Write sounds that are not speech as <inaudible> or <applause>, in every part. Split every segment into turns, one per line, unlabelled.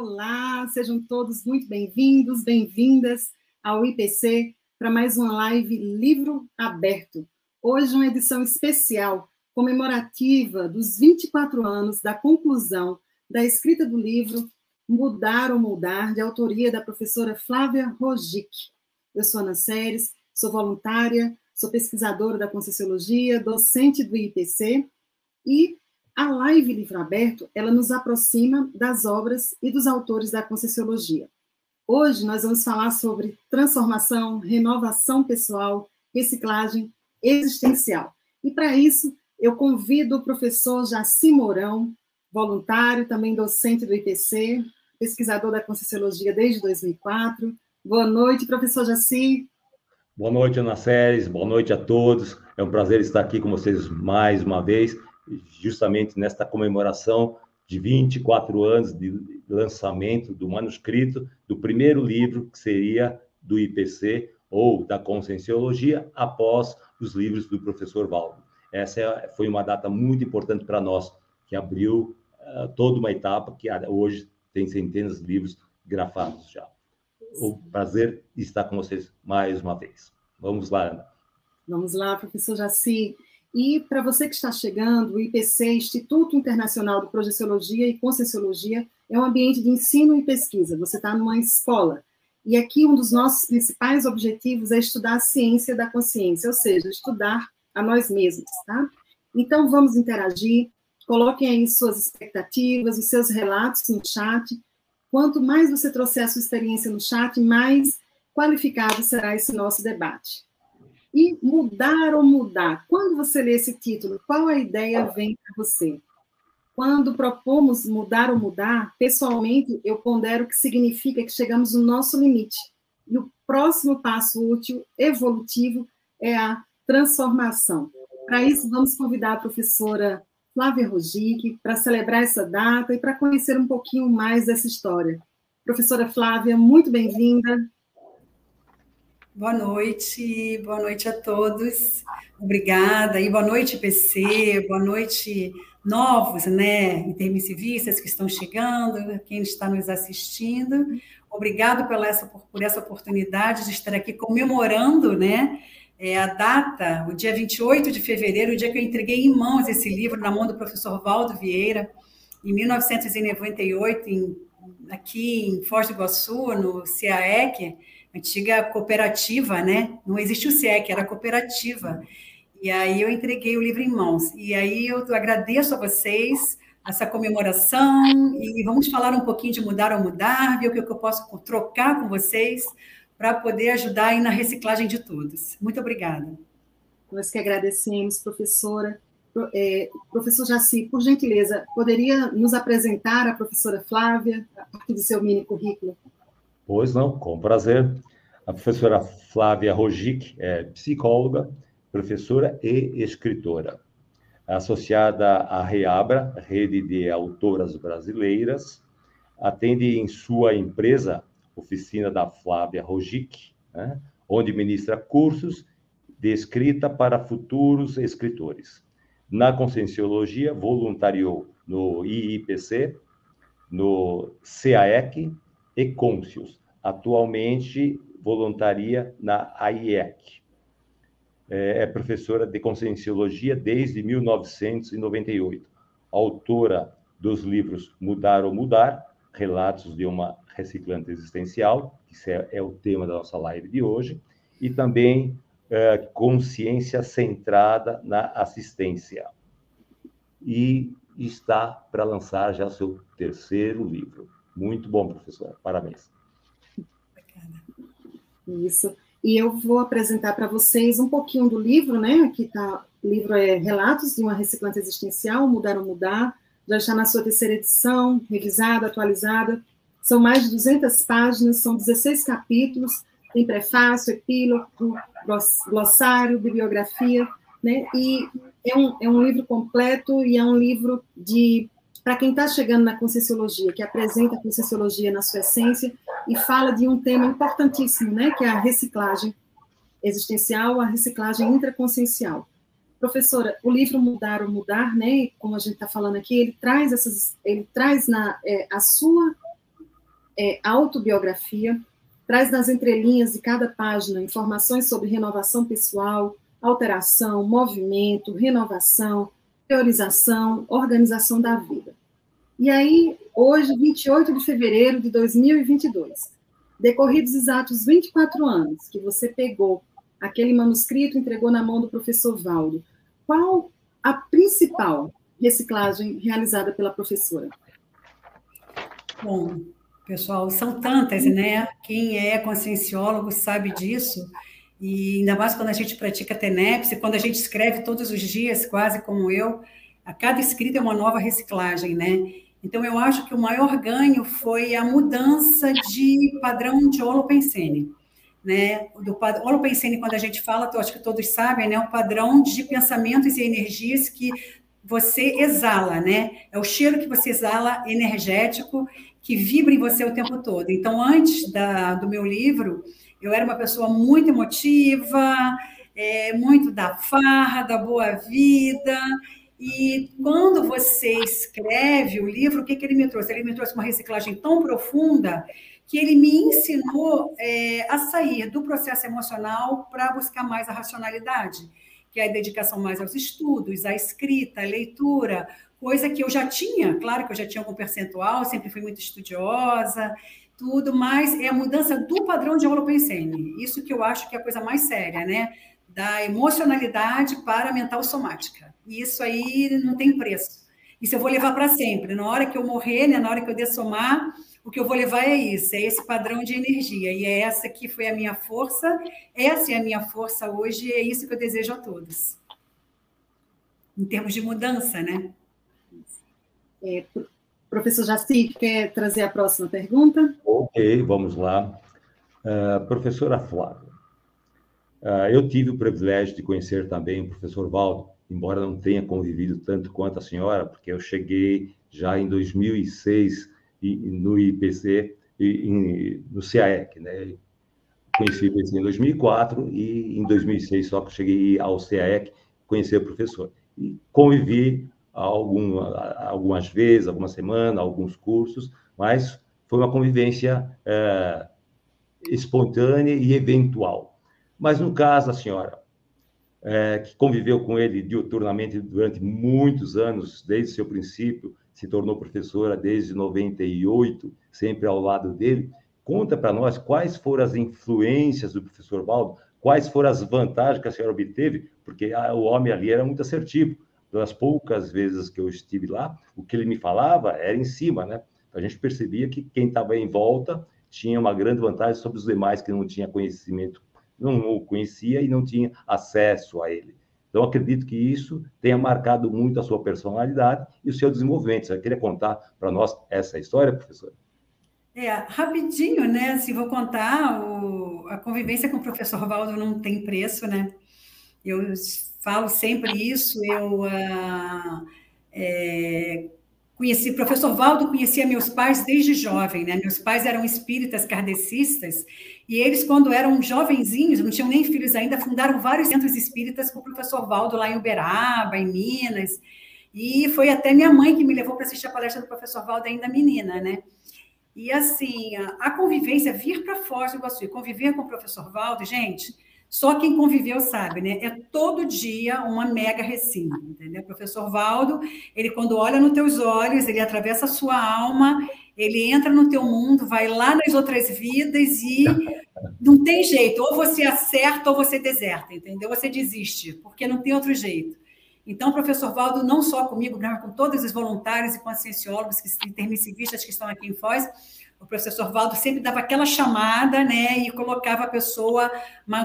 Olá, sejam todos muito bem-vindos, bem-vindas ao IPC para mais uma live Livro Aberto. Hoje, uma edição especial comemorativa dos 24 anos da conclusão da escrita do livro Mudar ou Mudar, de autoria da professora Flávia Rogic. Eu sou Ana Séries, sou voluntária, sou pesquisadora da Conscienciologia, docente do IPC e a live Livro Aberto, ela nos aproxima das obras e dos autores da Conscienciologia. Hoje nós vamos falar sobre transformação, renovação pessoal, reciclagem existencial. E para isso, eu convido o professor Jaci Mourão, voluntário, também docente do IPC, pesquisador da Conscienciologia desde 2004. Boa noite, professor Jaci.
Boa noite, Ana Séries. Boa noite a todos. É um prazer estar aqui com vocês mais uma vez justamente nesta comemoração de 24 anos de lançamento do manuscrito do primeiro livro que seria do IPC ou da Conscienciologia após os livros do professor Valdo. Essa é, foi uma data muito importante para nós, que abriu uh, toda uma etapa que hoje tem centenas de livros grafados já. O prazer estar com vocês mais uma vez. Vamos lá, Ana.
Vamos lá, professor Jaci. E para você que está chegando, o IPC, Instituto Internacional de Projeciologia e Conscienciologia, é um ambiente de ensino e pesquisa. Você está numa escola. E aqui um dos nossos principais objetivos é estudar a ciência da consciência, ou seja, estudar a nós mesmos, tá? Então vamos interagir, coloquem aí suas expectativas, os seus relatos no chat. Quanto mais você trouxer a sua experiência no chat, mais qualificado será esse nosso debate. Mudar ou mudar? Quando você lê esse título, qual a ideia vem para você? Quando propomos mudar ou mudar, pessoalmente, eu pondero que significa que chegamos no nosso limite. E o próximo passo útil, evolutivo, é a transformação. Para isso, vamos convidar a professora Flávia Rogic para celebrar essa data e para conhecer um pouquinho mais dessa história. Professora Flávia, muito bem-vinda.
Boa noite, boa noite a todos. Obrigada. E boa noite, PC, boa noite, novos, né, intermissivistas que estão chegando, quem está nos assistindo. Obrigado pela essa, por essa oportunidade de estar aqui comemorando, né, é, a data, o dia 28 de fevereiro, o dia que eu entreguei em mãos esse livro, na mão do professor Valdo Vieira, em 1998, em, aqui em Foz do Iguaçu, no CAEC, antiga cooperativa, né? Não existe o SEC, era cooperativa. E aí eu entreguei o livro em mãos. E aí eu agradeço a vocês essa comemoração e vamos falar um pouquinho de mudar ou mudar, ver o que eu posso trocar com vocês para poder ajudar aí na reciclagem de todos. Muito obrigada.
Nós que agradecemos, professora. É, professor Jaci, por gentileza, poderia nos apresentar a professora Flávia, a partir do seu mini currículo?
Pois não, com prazer. A professora Flávia Rogic é psicóloga, professora e escritora. Associada à REABRA, Rede de Autoras Brasileiras, atende em sua empresa, Oficina da Flávia Rogic, né, onde ministra cursos de escrita para futuros escritores. Na Conscienciologia, voluntariou no IIPC, no CAEC e Côncios. Atualmente voluntaria na AIEC. É, é professora de Conscienciologia desde 1998. Autora dos livros Mudar ou Mudar, Relatos de uma Reciclante Existencial, que é, é o tema da nossa live de hoje, e também é, Consciência Centrada na Assistência. E está para lançar já seu terceiro livro. Muito bom, professora. Parabéns.
Isso. E eu vou apresentar para vocês um pouquinho do livro, né? Aqui tá, o livro é Relatos de uma Reciclante Existencial, Mudar ou Mudar, já está na sua terceira edição, revisada, atualizada. São mais de 200 páginas, são 16 capítulos, tem prefácio, epílogo, glossário, bibliografia, né? E é um, é um livro completo e é um livro de para quem está chegando na Conscienciologia, que apresenta a Conscienciologia na sua essência e fala de um tema importantíssimo, né, que é a reciclagem existencial, a reciclagem intraconsciencial. Professora, o livro Mudar ou Mudar, né, como a gente está falando aqui, ele traz essas, ele traz na é, a sua é autobiografia, traz nas entrelinhas de cada página informações sobre renovação pessoal, alteração, movimento, renovação, priorização, organização da vida. E aí, hoje, 28 de fevereiro de 2022, decorridos exatos 24 anos que você pegou aquele manuscrito entregou na mão do professor Valdo, qual a principal reciclagem realizada pela professora?
Bom, pessoal, são tantas, né? Quem é conscienciólogo sabe disso. E ainda mais quando a gente pratica TENEPS, quando a gente escreve todos os dias, quase como eu, a cada escrita é uma nova reciclagem, né? Então, eu acho que o maior ganho foi a mudança de padrão de holopensene. Né? Do holopensene, quando a gente fala, eu acho que todos sabem, né? o padrão de pensamentos e energias que você exala, né? É o cheiro que você exala energético que vibra em você o tempo todo. Então, antes da, do meu livro, eu era uma pessoa muito emotiva, é, muito da farra, da boa vida, e quando você escreve o livro, o que, que ele me trouxe? Ele me trouxe uma reciclagem tão profunda que ele me ensinou é, a sair do processo emocional para buscar mais a racionalidade, que é a dedicação mais aos estudos, à escrita, à leitura, coisa que eu já tinha, claro que eu já tinha algum percentual, sempre fui muito estudiosa, tudo, mas é a mudança do padrão de holopensene. Isso que eu acho que é a coisa mais séria, né? Da emocionalidade para a mental somática. E isso aí não tem preço. Isso eu vou levar para sempre. Na hora que eu morrer, né, na hora que eu dessomar, o que eu vou levar é isso, é esse padrão de energia. E é essa que foi a minha força, essa é a minha força hoje, e é isso que eu desejo a todos. Em termos de mudança, né?
É, professor Jaci, quer trazer a próxima pergunta?
Ok, vamos lá. Uh, professora Flávia, uh, eu tive o privilégio de conhecer também o professor Valdo, embora não tenha convivido tanto quanto a senhora, porque eu cheguei já em 2006 no IPC, e, no CAEC, né? Conheci o IPC em 2004 e em 2006 só que cheguei ao CAEC, conheci o professor. E convivi algum, algumas vezes, algumas semanas, alguns cursos, mas foi uma convivência é, espontânea e eventual. Mas no caso, a senhora, é, que conviveu com ele diuturnamente durante muitos anos, desde seu princípio, se tornou professora desde 98, sempre ao lado dele. Conta para nós quais foram as influências do professor Baldo, quais foram as vantagens que a senhora obteve, porque o homem ali era muito assertivo. Das poucas vezes que eu estive lá, o que ele me falava era em cima, né? Então, a gente percebia que quem estava em volta tinha uma grande vantagem sobre os demais que não tinha conhecimento não o conhecia e não tinha acesso a ele. Então, acredito que isso tenha marcado muito a sua personalidade e o seu desenvolvimento. Você queria contar para nós essa história, professor?
É, rapidinho, né? Assim, vou contar, o, a convivência com o professor Valdo não tem preço, né? Eu falo sempre isso, eu... Uh, é, Conheci, professor Valdo conhecia meus pais desde jovem, né? Meus pais eram espíritas kardecistas e eles, quando eram jovenzinhos, não tinham nem filhos ainda, fundaram vários centros espíritas com o professor Valdo lá em Uberaba, em Minas. E foi até minha mãe que me levou para assistir a palestra do professor Valdo ainda menina, né? E assim, a, convivência, vir para Foz do Iguaçu e conviver com o professor Valdo, gente, só quem conviveu sabe, né? É todo dia uma mega recima, entendeu? O professor Valdo, ele quando olha nos teus olhos, ele atravessa a sua alma, ele entra no teu mundo, vai lá nas outras vidas e <laughs> não tem jeito, ou você acerta ou você deserta, entendeu? Você desiste, porque não tem outro jeito. Então, professor Valdo, não só comigo, mas com todos os voluntários e conscienciólogos, que, intermissivistas que estão aqui em Foz, o professor Valdo sempre dava aquela chamada, né, e colocava a pessoa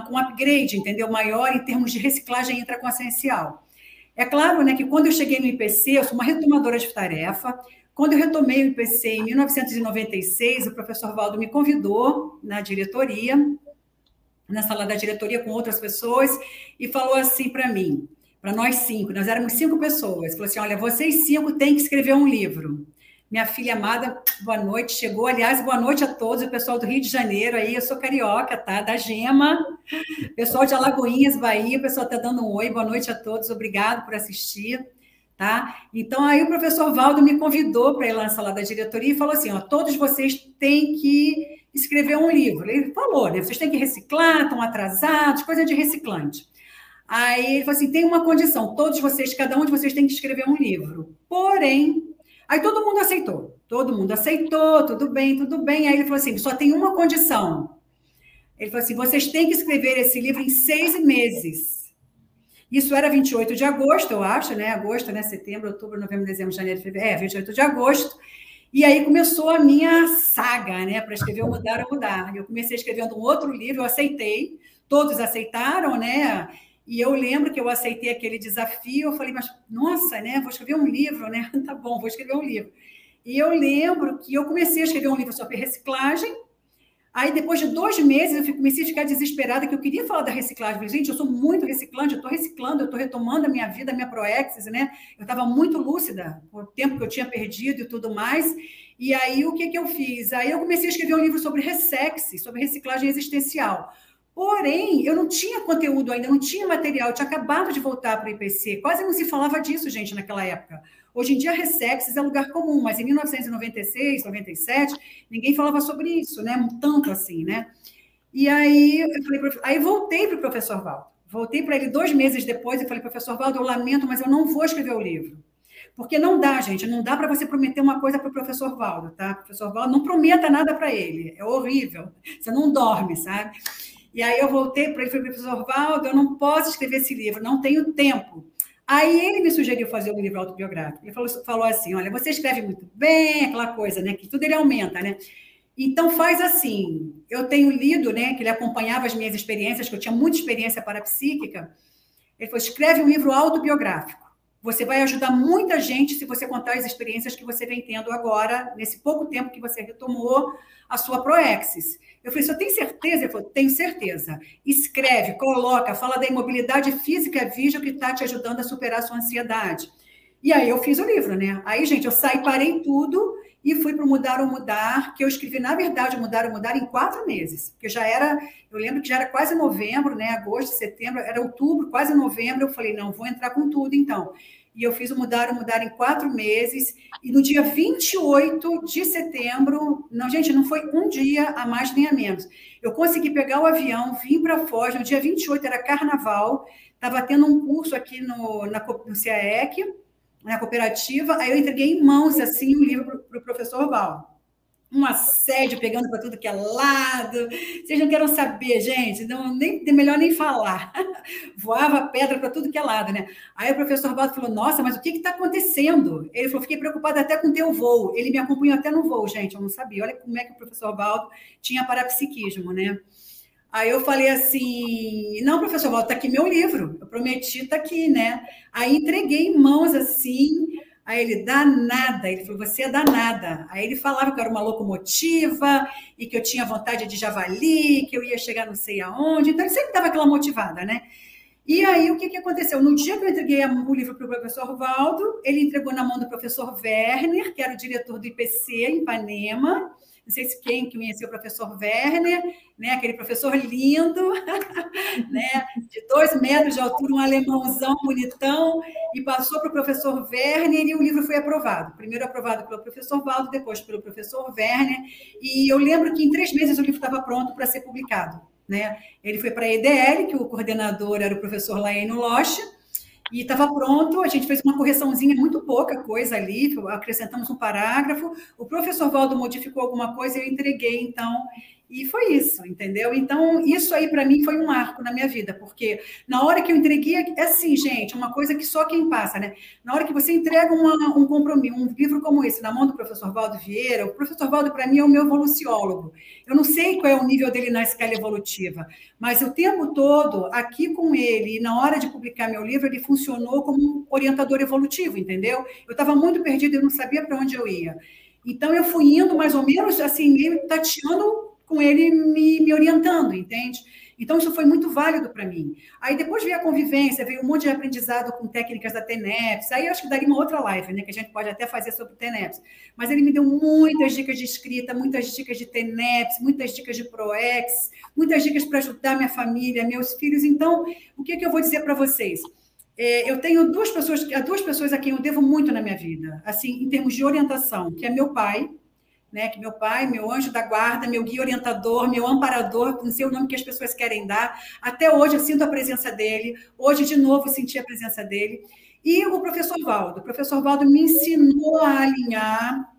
com upgrade, entendeu? Maior em termos de reciclagem intraconsciencial. É claro, né, que quando eu cheguei no IPC, eu sou uma retomadora de tarefa. Quando eu retomei o IPC em 1996, o professor Valdo me convidou na diretoria, na sala da diretoria com outras pessoas, e falou assim para mim, para nós cinco, nós éramos cinco pessoas, falou assim: olha, vocês cinco têm que escrever um livro. Minha filha amada, boa noite, chegou. Aliás, boa noite a todos, o pessoal do Rio de Janeiro aí, eu sou carioca, tá? Da Gema, pessoal de Alagoinhas, Bahia, o pessoal tá dando um oi, boa noite a todos, obrigado por assistir. Tá? Então, aí o professor Valdo me convidou para ir lá na sala da diretoria e falou assim: ó, todos vocês têm que escrever um livro. Ele falou, né? Vocês têm que reciclar, estão atrasados, coisa de reciclante. Aí ele falou assim: tem uma condição, todos vocês, cada um de vocês tem que escrever um livro. Porém, aí todo mundo aceitou, todo mundo aceitou, tudo bem, tudo bem. Aí ele falou assim: só tem uma condição. Ele falou assim: vocês têm que escrever esse livro em seis meses. Isso era 28 de agosto, eu acho, né? Agosto, né? Setembro, outubro, novembro, dezembro, janeiro, fevereiro. É, 28 de agosto. E aí começou a minha saga, né? Para escrever Mudar ou Mudar. Eu comecei escrevendo um outro livro, eu aceitei, todos aceitaram, né? E eu lembro que eu aceitei aquele desafio, eu falei, mas nossa, né? Vou escrever um livro, né? <laughs> Tá bom, vou escrever um livro. E eu lembro que eu comecei a escrever um livro sobre reciclagem, Aí, depois de dois meses, eu comecei a ficar desesperada, que eu queria falar da reciclagem. Falei, gente, eu sou muito reciclante, eu estou reciclando, eu estou retomando a minha vida, a minha Proexis, né? Eu estava muito lúcida, por tempo que eu tinha perdido e tudo mais. E aí, o que, que eu fiz? Aí, eu comecei a escrever um livro sobre ressex, sobre reciclagem existencial. Porém, eu não tinha conteúdo ainda, não tinha material, eu tinha acabado de voltar para o IPC. Quase não se falava disso, gente, naquela época. Hoje em dia, Ressexes é lugar comum, mas em 1996, 97, ninguém falava sobre isso, né? Tanto assim, né? E aí, eu falei, aí voltei para o professor Valdo. Voltei para ele dois meses depois e falei, professor Valdo, eu lamento, mas eu não vou escrever o livro. Porque não dá, gente, não dá para você prometer uma coisa para o professor Valdo, tá? Professor Valdo, não prometa nada para ele, é horrível. Você não dorme, sabe? E aí eu voltei para ele e falei, professor Valdo, eu não posso escrever esse livro, não tenho tempo. Aí ele me sugeriu fazer um livro autobiográfico. Ele falou, falou assim: olha, você escreve muito bem, aquela coisa, né? Que tudo ele aumenta, né? Então faz assim. Eu tenho lido, né? Que ele acompanhava as minhas experiências, que eu tinha muita experiência parapsíquica. Ele falou: escreve um livro autobiográfico. Você vai ajudar muita gente se você contar as experiências que você vem tendo agora, nesse pouco tempo que você retomou a sua Proexis. Eu falei, você tem certeza? Ele falou, tenho certeza. Escreve, coloca, fala da imobilidade física vídeo que está te ajudando a superar a sua ansiedade. E aí eu fiz o livro, né? Aí, gente, eu saí, parei tudo e fui para o Mudar ou Mudar, que eu escrevi, na verdade, Mudar ou Mudar em quatro meses. Porque já era, eu lembro que já era quase novembro, né? Agosto, setembro, era outubro, quase novembro. Eu falei, não, vou entrar com tudo, então e eu fiz o Mudar o Mudar em quatro meses. E no dia 28 de setembro, não, gente, não foi um dia a mais nem a menos. Eu consegui pegar o avião, vim para Foz, no dia 28 era carnaval, estava tendo um curso aqui no, na, no CAEC, na cooperativa, aí eu entreguei em mãos, assim, o livro para o pro professor Val um assédio pegando para tudo que é lado. Vocês não querem saber, gente, não, nem, melhor nem falar. <laughs> Voava pedra para tudo que é lado, né? Aí o professor Baldo falou: Nossa, mas o que está acontecendo? Ele falou: Fiquei preocupado até com o teu voo. Ele me acompanhou até no voo, gente, eu não sabia. Olha como é que o professor Baldo tinha parapsiquismo, né? Aí eu falei assim: Não, professor Baldo, está aqui meu livro. Eu prometi, está aqui, né? Aí entreguei em mãos assim Aí ele, danada. Ele falou, você é danada. Aí ele falava que eu era uma locomotiva e que eu tinha vontade de javali, que eu ia chegar não sei aonde. Então, ele sempre dava aquela motivada, né? E aí, o que, que aconteceu? No dia que eu entreguei o livro para o professor Valdo, ele entregou na mão do professor Werner, que era o diretor do IPC em Ipanema, não sei se quem conheceu o professor Werner, né, aquele professor lindo, <laughs> né, de dois metros de altura, um alemãozão bonitão, e passou para o professor Werner e o livro foi aprovado. Primeiro aprovado pelo professor Valdo, depois pelo professor Werner, e eu lembro que em três meses o livro estava pronto para ser publicado. Né? Ele foi para a EDL, que o coordenador era o professor Laeno Locha, e estava pronto, a gente fez uma correçãozinha, muito pouca coisa ali, acrescentamos um parágrafo, o professor Valdo modificou alguma coisa e eu entreguei, então, e foi isso, entendeu? Então, isso aí para mim foi um arco na minha vida, porque na hora que eu entreguei, é assim, gente, uma coisa que só quem passa, né? Na hora que você entrega uma, um compromisso, um livro como esse, na mão do professor Valdo Vieira, o professor Valdo, para mim, é o meu evoluciólogo. Eu não sei qual é o nível dele na escala evolutiva, mas o tempo todo, aqui com ele, e na hora de publicar meu livro, ele funcionou como um orientador evolutivo, entendeu? Eu estava muito perdida, eu não sabia para onde eu ia. Então, eu fui indo mais ou menos assim, meio tateando com ele me, me orientando, entende? Então, isso foi muito válido para mim. Aí, depois veio a convivência, veio um monte de aprendizado com técnicas da TENEPS. Aí, acho que daria uma outra live, né? Que a gente pode até fazer sobre TENEPS. Mas ele me deu muitas dicas de escrita, muitas dicas de TENEPS, muitas dicas de ProEx, muitas dicas para ajudar minha família, meus filhos. Então, o que, que eu vou dizer para vocês? é, eu tenho duas pessoas, duas pessoas a quem eu devo muito na minha vida, assim, em termos de orientação, que é meu pai, né, que meu pai, meu anjo da guarda, meu guia orientador, meu amparador, não sei o nome que as pessoas querem dar. Até hoje eu sinto a presença dele. Hoje, de novo, senti a presença dele. E o professor Valdo. O professor Valdo me ensinou a alinhar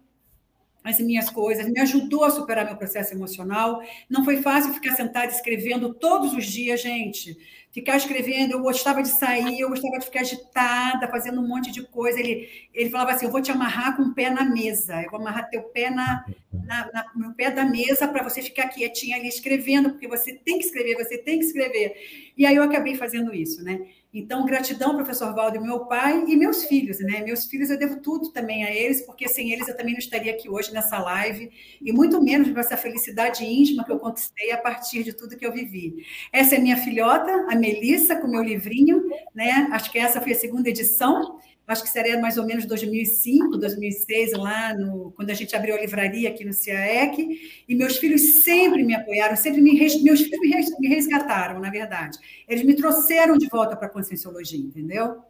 as minhas coisas, me ajudou a superar meu processo emocional. Não foi fácil ficar sentada escrevendo todos os dias, gente. Ficar escrevendo, eu gostava de sair, eu gostava de ficar agitada, fazendo um monte de coisa. Ele, ele falava assim: Eu vou te amarrar com o pé na mesa, eu vou amarrar teu pé na, na, na no pé da mesa para você ficar quietinha ali escrevendo, porque você tem que escrever, você tem que escrever. E aí eu acabei fazendo isso, né? Então, gratidão, professor Valdo, meu pai e meus filhos, né? Meus filhos eu devo tudo também a eles, porque sem eles eu também não estaria aqui hoje nessa live, e muito menos com essa felicidade íntima que eu conquistei a partir de tudo que eu vivi. Essa é minha filhota, a Melissa, com meu livrinho, né? Acho que essa foi a segunda edição acho que seria mais ou menos 2005, 2006, lá no, quando a gente abriu a livraria aqui no CIAEC, e meus filhos sempre me apoiaram, sempre me, meus filhos me resgataram, na verdade. Eles me trouxeram de volta para a Conscienciologia, entendeu?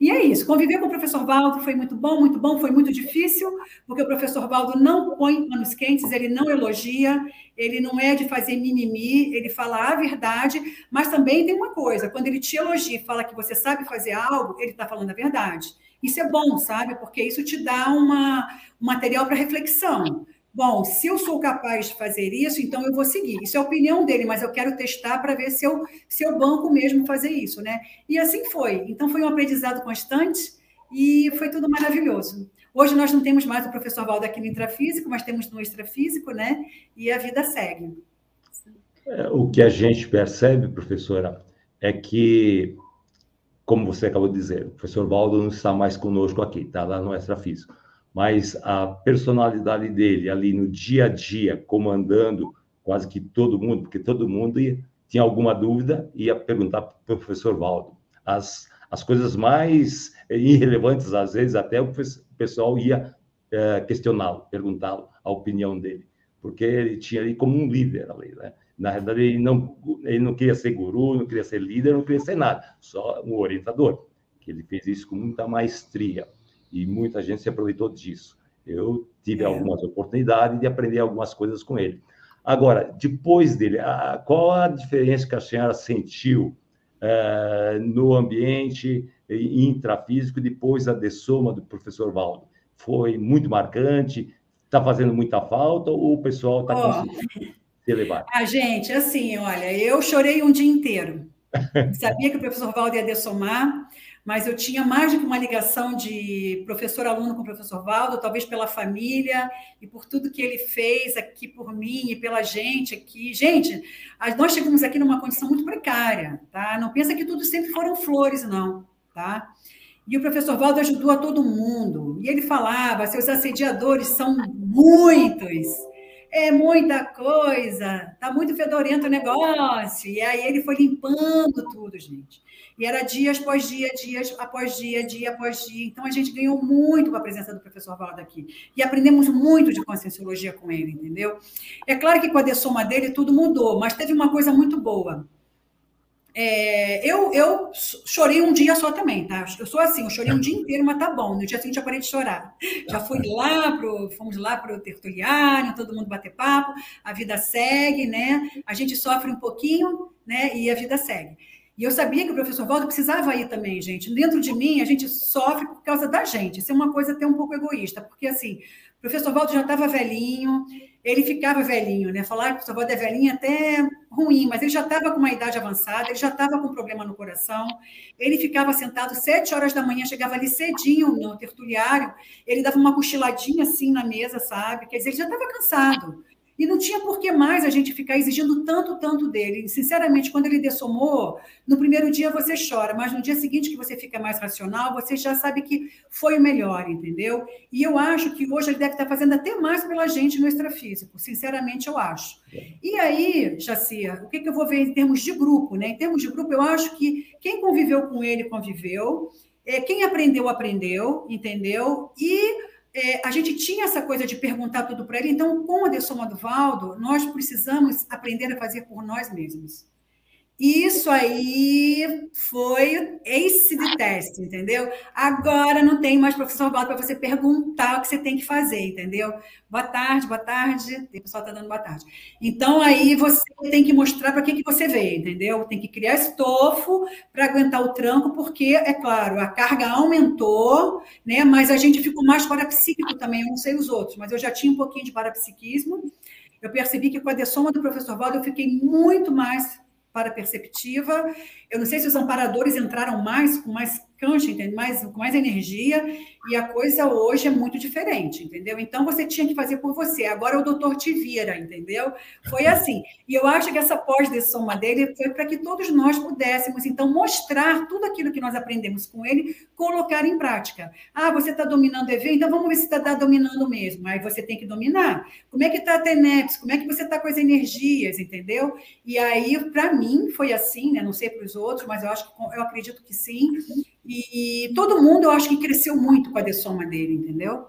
E é isso, conviver com o professor Valdo foi muito bom, muito bom, foi muito difícil, porque o professor Valdo não põe panos quentes, ele não elogia, ele não é de fazer mimimi, ele fala a verdade, mas também tem uma coisa, quando ele te elogia e fala que você sabe fazer algo, ele está falando a verdade. Isso é bom, sabe? Porque isso te dá uma, um material para reflexão. Bom, se eu sou capaz de fazer isso, então eu vou seguir. Isso é a opinião dele, mas eu quero testar para ver se eu, se eu banco mesmo fazer isso, né? E assim foi. Então foi um aprendizado constante e foi tudo maravilhoso. Hoje nós não temos mais o professor Valdo aqui no intrafísico, mas temos no extrafísico, né? E a vida segue.
É, o que a gente percebe, professora, é que, como você acabou de dizer, o professor Valdo não está mais conosco aqui, está lá no extrafísico mas a personalidade dele ali no dia a dia, comandando quase que todo mundo, porque todo mundo ia, tinha alguma dúvida, ia perguntar para o professor Valdo. As, as coisas mais irrelevantes, às vezes, até o pessoal ia é, questioná-lo, perguntá-lo a opinião dele, porque ele tinha ali como um líder ali, né? Na verdade, ele não, ele não queria ser guru, não queria ser líder, não queria ser nada, só um orientador, que ele fez isso com muita maestria e muita gente se aproveitou disso. Eu tive é. algumas oportunidades de aprender algumas coisas com ele. Agora, depois dele, a, qual a diferença que a senhora sentiu é, no ambiente intrafísico depois da dessoma do professor Valdo? Foi muito marcante? Está fazendo muita falta ou o pessoal está oh. conseguindo se elevar? <laughs>
A gente, assim, olha, eu chorei um dia inteiro. <laughs> Sabia que o professor Valdo ia dessomar mas eu tinha mais do que uma ligação de professor-aluno com o professor Valdo, talvez pela família e por tudo que ele fez aqui por mim e pela gente aqui. Gente, nós chegamos aqui numa condição muito precária, tá? Não pensa que tudo sempre foram flores, não, tá? E o professor Valdo ajudou a todo mundo. E ele falava: seus assediadores são muitos é muita coisa, tá muito fedorento o negócio. E aí ele foi limpando tudo, gente. E era dias após dia, dias após dia, dia após dia. Então a gente ganhou muito com a presença do professor Valdo aqui. E aprendemos muito de conscienciologia com ele, entendeu? É claro que com a dessoma dele tudo mudou, mas teve uma coisa muito boa. É, eu, eu chorei um dia só também, tá? Eu sou assim, eu chorei um dia inteiro, mas tá bom. No dia seguinte eu parei de chorar. Já fui lá pro, fomos lá para o tertuliário, todo mundo bater papo, a vida segue, né? A gente sofre um pouquinho, né? E a vida segue. E eu sabia que o professor Valdo precisava ir também, gente. Dentro de mim, a gente sofre por causa da gente. Isso é uma coisa até um pouco egoísta, porque assim, o professor Valdo já estava velhinho, ele ficava velhinho, né? Falar que o professor Valdo é velhinho é até ruim, mas ele já estava com uma idade avançada, ele já estava com problema no coração. Ele ficava sentado sete horas da manhã, chegava ali cedinho no tertuliário, ele dava uma cochiladinha assim na mesa, sabe? Quer dizer, ele já estava cansado. E não tinha por que mais a gente ficar exigindo tanto, tanto dele. E, sinceramente, quando ele dessomou, no primeiro dia você chora, mas no dia seguinte que você fica mais racional, você já sabe que foi o melhor, entendeu? E eu acho que hoje ele deve estar fazendo até mais pela gente no extrafísico, sinceramente eu acho. E aí, Jacia, o que, que eu vou ver em termos de grupo? Né? Em termos de grupo, eu acho que quem conviveu com ele, conviveu, é, quem aprendeu, aprendeu, entendeu? E é, a gente tinha essa coisa de perguntar tudo para ele, então, com a dessoma do Valdo, nós precisamos aprender a fazer por nós mesmos. Isso aí foi ace de teste, entendeu? Agora não tem mais professor Valdo para você perguntar o que você tem que fazer, entendeu? Boa tarde, boa tarde. O pessoal está dando boa tarde. Então, aí você tem que mostrar para que, que você veio, entendeu? Tem que criar estofo para aguentar o tranco, porque, é claro, a carga aumentou, né? Mas a gente ficou mais parapsíquico também, eu não sei os outros, mas eu já tinha um pouquinho de parapsiquismo. Eu percebi que com a dessoma do professor Valdo eu fiquei muito mais para perceptiva. Eu não sei se os amparadores entraram mais, com mais cancha, entende? Mais, com mais energia, e a coisa hoje é muito diferente, entendeu? Então você tinha que fazer por você. Agora o doutor te vira, entendeu? Foi <laughs> assim. E eu acho que essa pós-dessoma dele foi para que todos nós pudéssemos, então, mostrar tudo aquilo que nós aprendemos com ele, colocar em prática. Ah, você está dominando o evento, então vamos ver se está tá dominando mesmo. Aí você tem que dominar. Como é que está a TENEPS? Como é que você está com as energias, entendeu? E aí, para mim, foi assim, né? Não sei para os outros, mas eu acho que eu acredito que sim. E todo mundo, eu acho que cresceu muito com a dessoma dele, entendeu?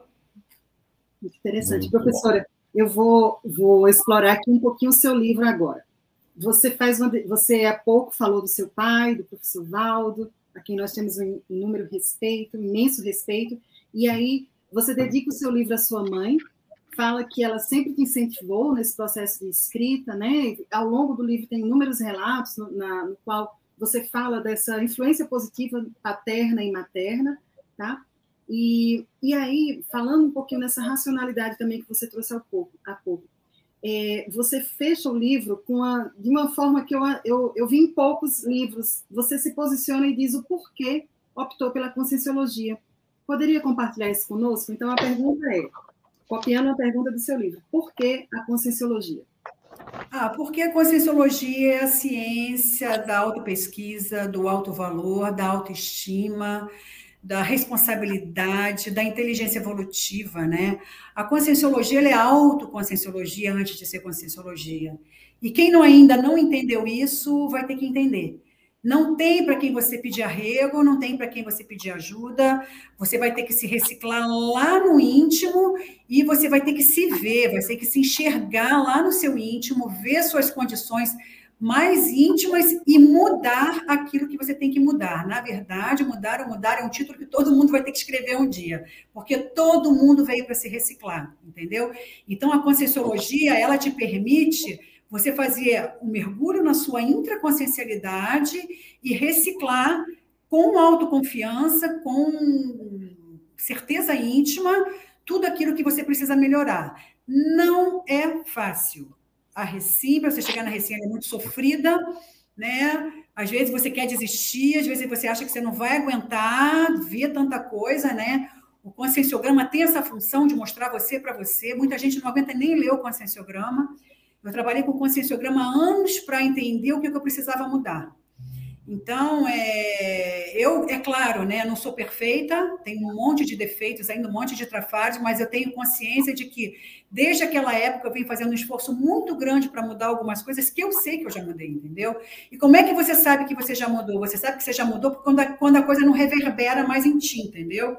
Interessante. Muito Professora, bom. eu vou, vou explorar aqui um pouquinho o seu livro agora. Você faz uma, você há pouco falou do seu pai, do professor Valdo, a quem nós temos um inúmero respeito, um imenso respeito, e aí você dedica o seu livro à sua mãe, fala que ela sempre te incentivou nesse processo de escrita, né? Ao longo do livro tem inúmeros relatos no, na, no qual você fala dessa influência positiva paterna e materna, tá? E, e aí, falando um pouquinho nessa racionalidade também que você trouxe há pouco, há pouco é, você fecha o livro com a, de uma forma que eu, eu, eu vi em poucos livros. Você se posiciona e diz o porquê optou pela conscienciologia. Poderia compartilhar isso conosco? Então, a pergunta é, copiando a pergunta do seu livro, por que a conscienciologia?
Ah, porque a conscienciologia é a ciência da autopesquisa, do alto valor, da autoestima, da responsabilidade, da inteligência evolutiva, né? A conscienciologia é autoconscienciologia antes de ser conscienciologia. E quem não, ainda não entendeu isso vai ter que entender. Não tem para quem você pedir arrego, não tem para quem você pedir ajuda. Você vai ter que se reciclar lá no íntimo e você vai ter que se ver, vai ter que se enxergar lá no seu íntimo, ver suas condições mais íntimas e mudar aquilo que você tem que mudar. Na verdade, mudar ou mudar é um título que todo mundo vai ter que escrever um dia, porque todo mundo veio para se reciclar, entendeu? Então, a conscienciologia, ela te permite você fazer um mergulho na sua intraconsciencialidade e reciclar com autoconfiança, com certeza íntima, tudo aquilo que você precisa melhorar. Não é fácil. A recim, para você chegar na recim, é muito sofrida, né? Às vezes você quer desistir, às vezes você acha que você não vai aguentar ver tanta coisa, né? O conscienciograma tem essa função de mostrar você para você. Muita gente não aguenta nem ler o conscienciograma. Eu trabalhei com conscienciograma há anos para entender o que eu precisava mudar. Então, é, eu, é claro, né, não sou perfeita, tenho um monte de defeitos, ainda um monte de trafares, mas eu tenho consciência de que, desde aquela época, eu venho fazendo um esforço muito grande para mudar algumas coisas que eu sei que eu já mudei, entendeu? E como é que você sabe que você já mudou? Você sabe que você já mudou quando a, quando a coisa não reverbera mais em ti, entendeu?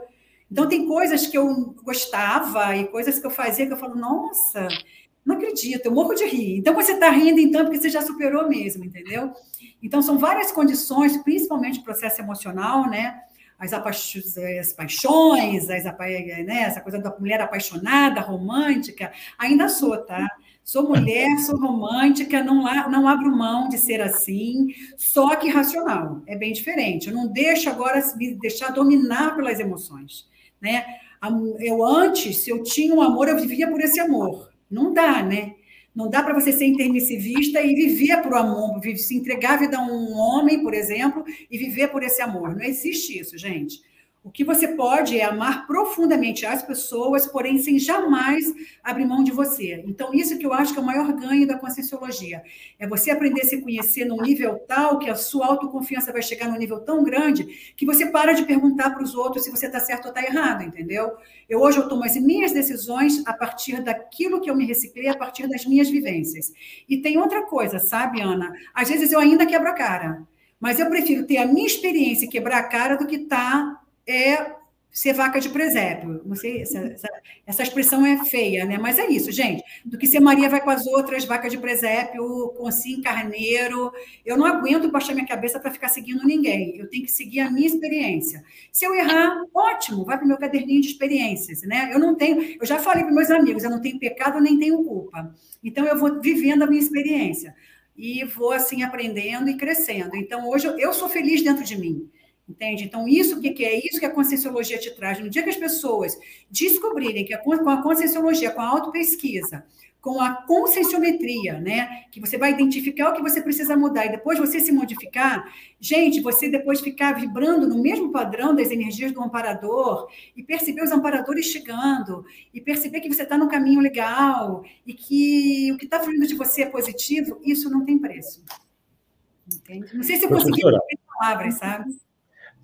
Então, tem coisas que eu gostava e coisas que eu fazia que eu falo, nossa, não acredito, eu morro de rir. Então, você está rindo, então, porque você já superou mesmo, entendeu? Então, são várias condições, principalmente o processo emocional, né? As, as paixões, as, né? essa coisa da mulher apaixonada, romântica. Ainda sou, tá? Sou mulher, sou romântica, não, não abro mão de ser assim, só que racional. É bem diferente. Eu não deixo agora me deixar dominar pelas emoções, né? Eu antes, se eu tinha um amor, eu vivia por esse amor. Não dá, né? Não dá para você ser intermissivista e viver por amor, se entregar a vida a um homem, por exemplo, e viver por esse amor. Não existe isso, gente. O que você pode é amar profundamente as pessoas, porém sem jamais abrir mão de você. Então, isso que eu acho que é o maior ganho da conscienciologia. É você aprender a se conhecer num nível tal que a sua autoconfiança vai chegar num nível tão grande que você para de perguntar para os outros se você está certo ou está errado, entendeu? Eu hoje eu tomo as minhas decisões a partir daquilo que eu me reciclei, a partir das minhas vivências. E tem outra coisa, sabe, Ana? Às vezes eu ainda quebro a cara. Mas eu prefiro ter a minha experiência e quebrar a cara do que estar tá é ser vaca de presépio. Sei, essa, essa, essa, expressão é feia, né? Mas é isso, gente. Do que ser Maria vai com as outras, vaca de presépio, com assim, carneiro. Eu não aguento baixar minha cabeça para ficar seguindo ninguém. Eu tenho que seguir a minha experiência. Se eu errar, ótimo, vai para o meu caderninho de experiências, né? Eu não tenho, eu já falei para meus amigos, eu não tenho pecado nem tenho culpa. Então eu vou vivendo a minha experiência e vou assim aprendendo e crescendo. Então hoje eu sou feliz dentro de mim. Entende? Então, isso que, que é isso que a conscienciologia te traz. No dia que as pessoas descobrirem que a, com a conscienciologia, com a autopesquisa, com a conscienciometria, né? Que você vai identificar o que você precisa mudar e depois você se modificar. Gente, você depois ficar vibrando no mesmo padrão das energias do amparador e perceber os amparadores chegando e perceber que você está no caminho legal e que o que está fluindo de você é positivo, isso não tem preço. Entende? Não sei se eu consegui palavras, sabe?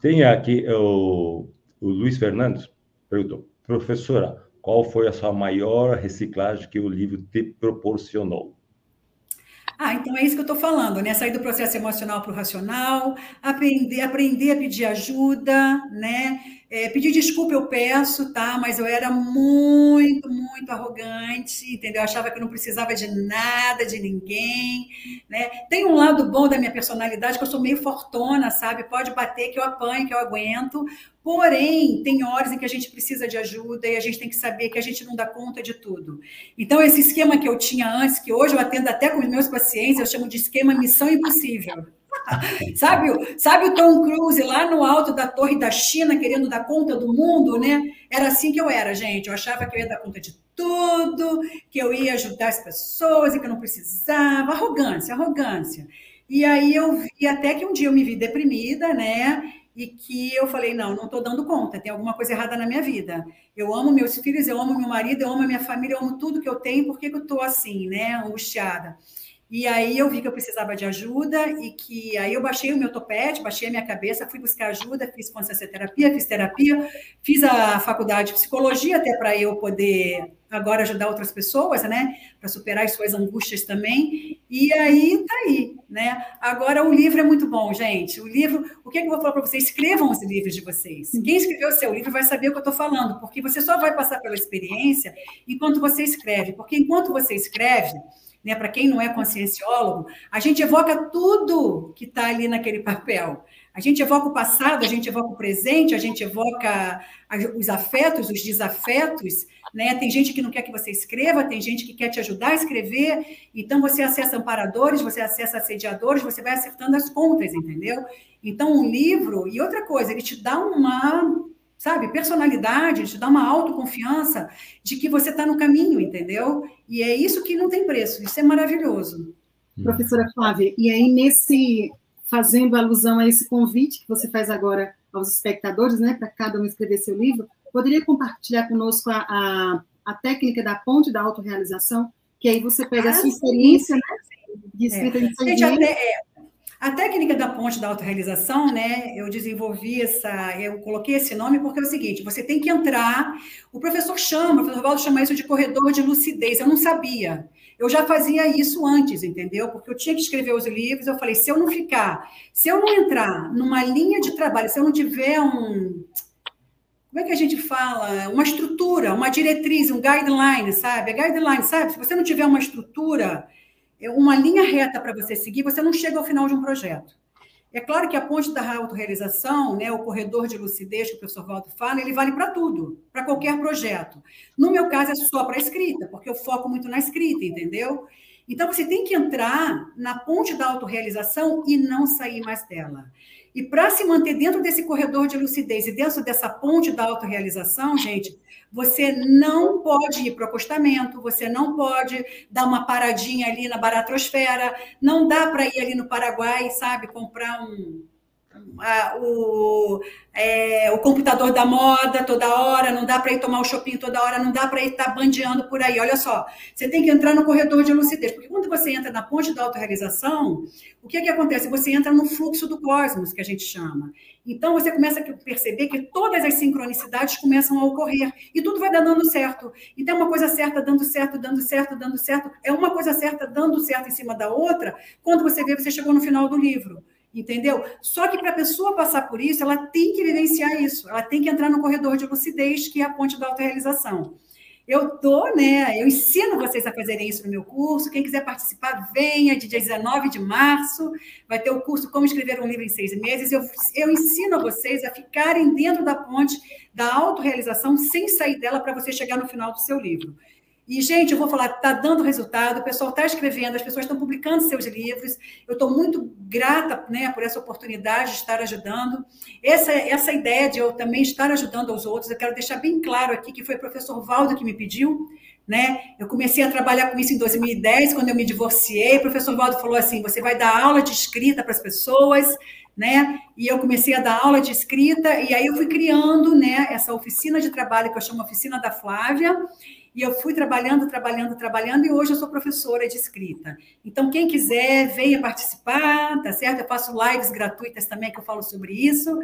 Tem aqui o, o Luiz Fernandes perguntou, professora, qual foi a sua maior reciclagem que o livro te proporcionou?
Ah, então é isso que eu estou falando, né? Sair do processo emocional para o racional, aprender, aprender a pedir ajuda, né? É, pedir desculpa eu peço, tá? Mas eu era muito, muito arrogante, entendeu? Eu achava que eu não precisava de nada, de ninguém, né? Tem um lado bom da minha personalidade que eu sou meio fortona, sabe? Pode bater que eu apanho, que eu aguento. Porém, tem horas em que a gente precisa de ajuda e a gente tem que saber que a gente não dá conta de tudo. Então, esse esquema que eu tinha antes, que hoje eu atendo até com os meus pacientes, eu chamo de esquema missão impossível <laughs> sabe, sabe o Tom Cruise lá no alto da torre da China querendo dar conta do mundo, né? Era assim que eu era, gente. Eu achava que eu ia dar conta de tudo, que eu ia ajudar as pessoas e que eu não precisava. Arrogância, arrogância. E aí eu vi até que um dia eu me vi deprimida, né? E que eu falei, não, não estou dando conta, tem alguma coisa errada na minha vida. Eu amo meus filhos, eu amo meu marido, eu amo minha família, eu amo tudo que eu tenho, por que, que eu estou assim, né? Angustiada. E aí eu vi que eu precisava de ajuda e que aí eu baixei o meu topete, baixei a minha cabeça, fui buscar ajuda, fiz consciência terapia, fiz terapia, fiz a faculdade de psicologia até para eu poder agora ajudar outras pessoas, né, para superar as suas angústias também. E aí tá aí, né? Agora o livro é muito bom, gente. O livro, o que, é que eu vou falar para vocês? Escrevam os livros de vocês. Quem escreveu o seu livro vai saber o que eu estou falando, porque você só vai passar pela experiência enquanto você escreve, porque enquanto você escreve né? Para quem não é conscienciólogo, a gente evoca tudo que está ali naquele papel. A gente evoca o passado, a gente evoca o presente, a gente evoca os afetos, os desafetos, né? Tem gente que não quer que você escreva, tem gente que quer te ajudar a escrever, então você acessa amparadores, você acessa assediadores, você vai acertando as contas, entendeu? Então, um livro, e outra coisa, ele te dá uma sabe? Personalidade, te dá uma autoconfiança de que você está no caminho, entendeu? E é isso que não tem preço, isso é maravilhoso.
Hum. Professora Flávia, e aí nesse, fazendo alusão a esse convite que você faz agora aos espectadores, né, para cada um escrever seu livro, poderia compartilhar conosco a, a, a técnica da ponte da autorrealização, que aí você pega ah, a sua experiência, né,
de escrita é. de Gente, até, é, a técnica da ponte da autorrealização, né? Eu desenvolvi essa, eu coloquei esse nome porque é o seguinte: você tem que entrar. O professor chama, o professor Valdo chama isso de corredor de lucidez. Eu não sabia. Eu já fazia isso antes, entendeu? Porque eu tinha que escrever os livros. Eu falei: se eu não ficar, se eu não entrar numa linha de trabalho, se eu não tiver um. Como é que a gente fala? Uma estrutura, uma diretriz, um guideline, sabe? A guideline, sabe? Se você não tiver uma estrutura uma linha reta para você seguir, você não chega ao final de um projeto. É claro que a ponte da autorrealização, né, o corredor de lucidez que o professor Waldo fala, ele vale para tudo, para qualquer projeto. No meu caso, é só para a escrita, porque eu foco muito na escrita, entendeu? Então, você tem que entrar na ponte da autorrealização e não sair mais dela. E para se manter dentro desse corredor de lucidez e dentro dessa ponte da autorrealização, gente, você não pode ir para o acostamento, você não pode dar uma paradinha ali na baratrosfera, não dá para ir ali no Paraguai, sabe, comprar um, a, o, é, o computador da moda toda hora, não dá para ir tomar o shopping toda hora, não dá para ir estar tá bandeando por aí. Olha só, você tem que entrar no corredor de lucidez, porque quando você entra na ponte da autorrealização, o que, é que acontece? Você entra no fluxo do cosmos, que a gente chama. Então, você começa a perceber que todas as sincronicidades começam a ocorrer e tudo vai dando certo. Então, uma coisa certa dando certo, dando certo, dando certo, é uma coisa certa dando certo em cima da outra, quando você vê, você chegou no final do livro. Entendeu? Só que para a pessoa passar por isso, ela tem que vivenciar isso, ela tem que entrar no corredor de lucidez, que é a ponte da autorrealização. Eu tô, né? Eu ensino vocês a fazerem isso no meu curso. Quem quiser participar, venha, de dia 19 de março. Vai ter o curso Como Escrever um Livro em Seis Meses. Eu, eu ensino vocês a ficarem dentro da ponte da autorrealização sem sair dela para você chegar no final do seu livro. E, gente, eu vou falar, está dando resultado, o pessoal está escrevendo, as pessoas estão publicando seus livros. Eu estou muito grata né, por essa oportunidade de estar ajudando. Essa, essa ideia de eu também estar ajudando aos outros, eu quero deixar bem claro aqui que foi o professor Valdo que me pediu. Né? Eu comecei a trabalhar com isso em 2010, quando eu me divorciei. O professor Valdo falou assim: você vai dar aula de escrita para as pessoas, né? E eu comecei a dar aula de escrita, e aí eu fui criando né, essa oficina de trabalho que eu chamo Oficina da Flávia. E eu fui trabalhando, trabalhando, trabalhando, e hoje eu sou professora de escrita. Então, quem quiser, venha participar, tá certo? Eu faço lives gratuitas também que eu falo sobre isso,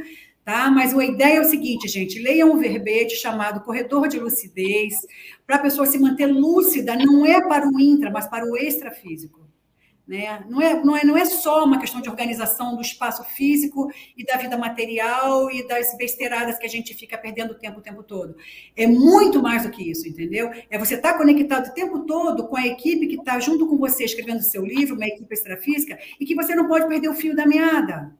tá? Mas a ideia é o seguinte, gente: leiam um verbete chamado Corredor de Lucidez, para a pessoa se manter lúcida, não é para o intra, mas para o extrafísico. Né? Não, é, não, é, não é só uma questão de organização do espaço físico e da vida material e das besteiradas que a gente fica perdendo tempo o tempo todo. É muito mais do que isso, entendeu? É você estar tá conectado o tempo todo com a equipe que está junto com você escrevendo seu livro, uma equipe extrafísica, e que você não pode perder o fio da meada.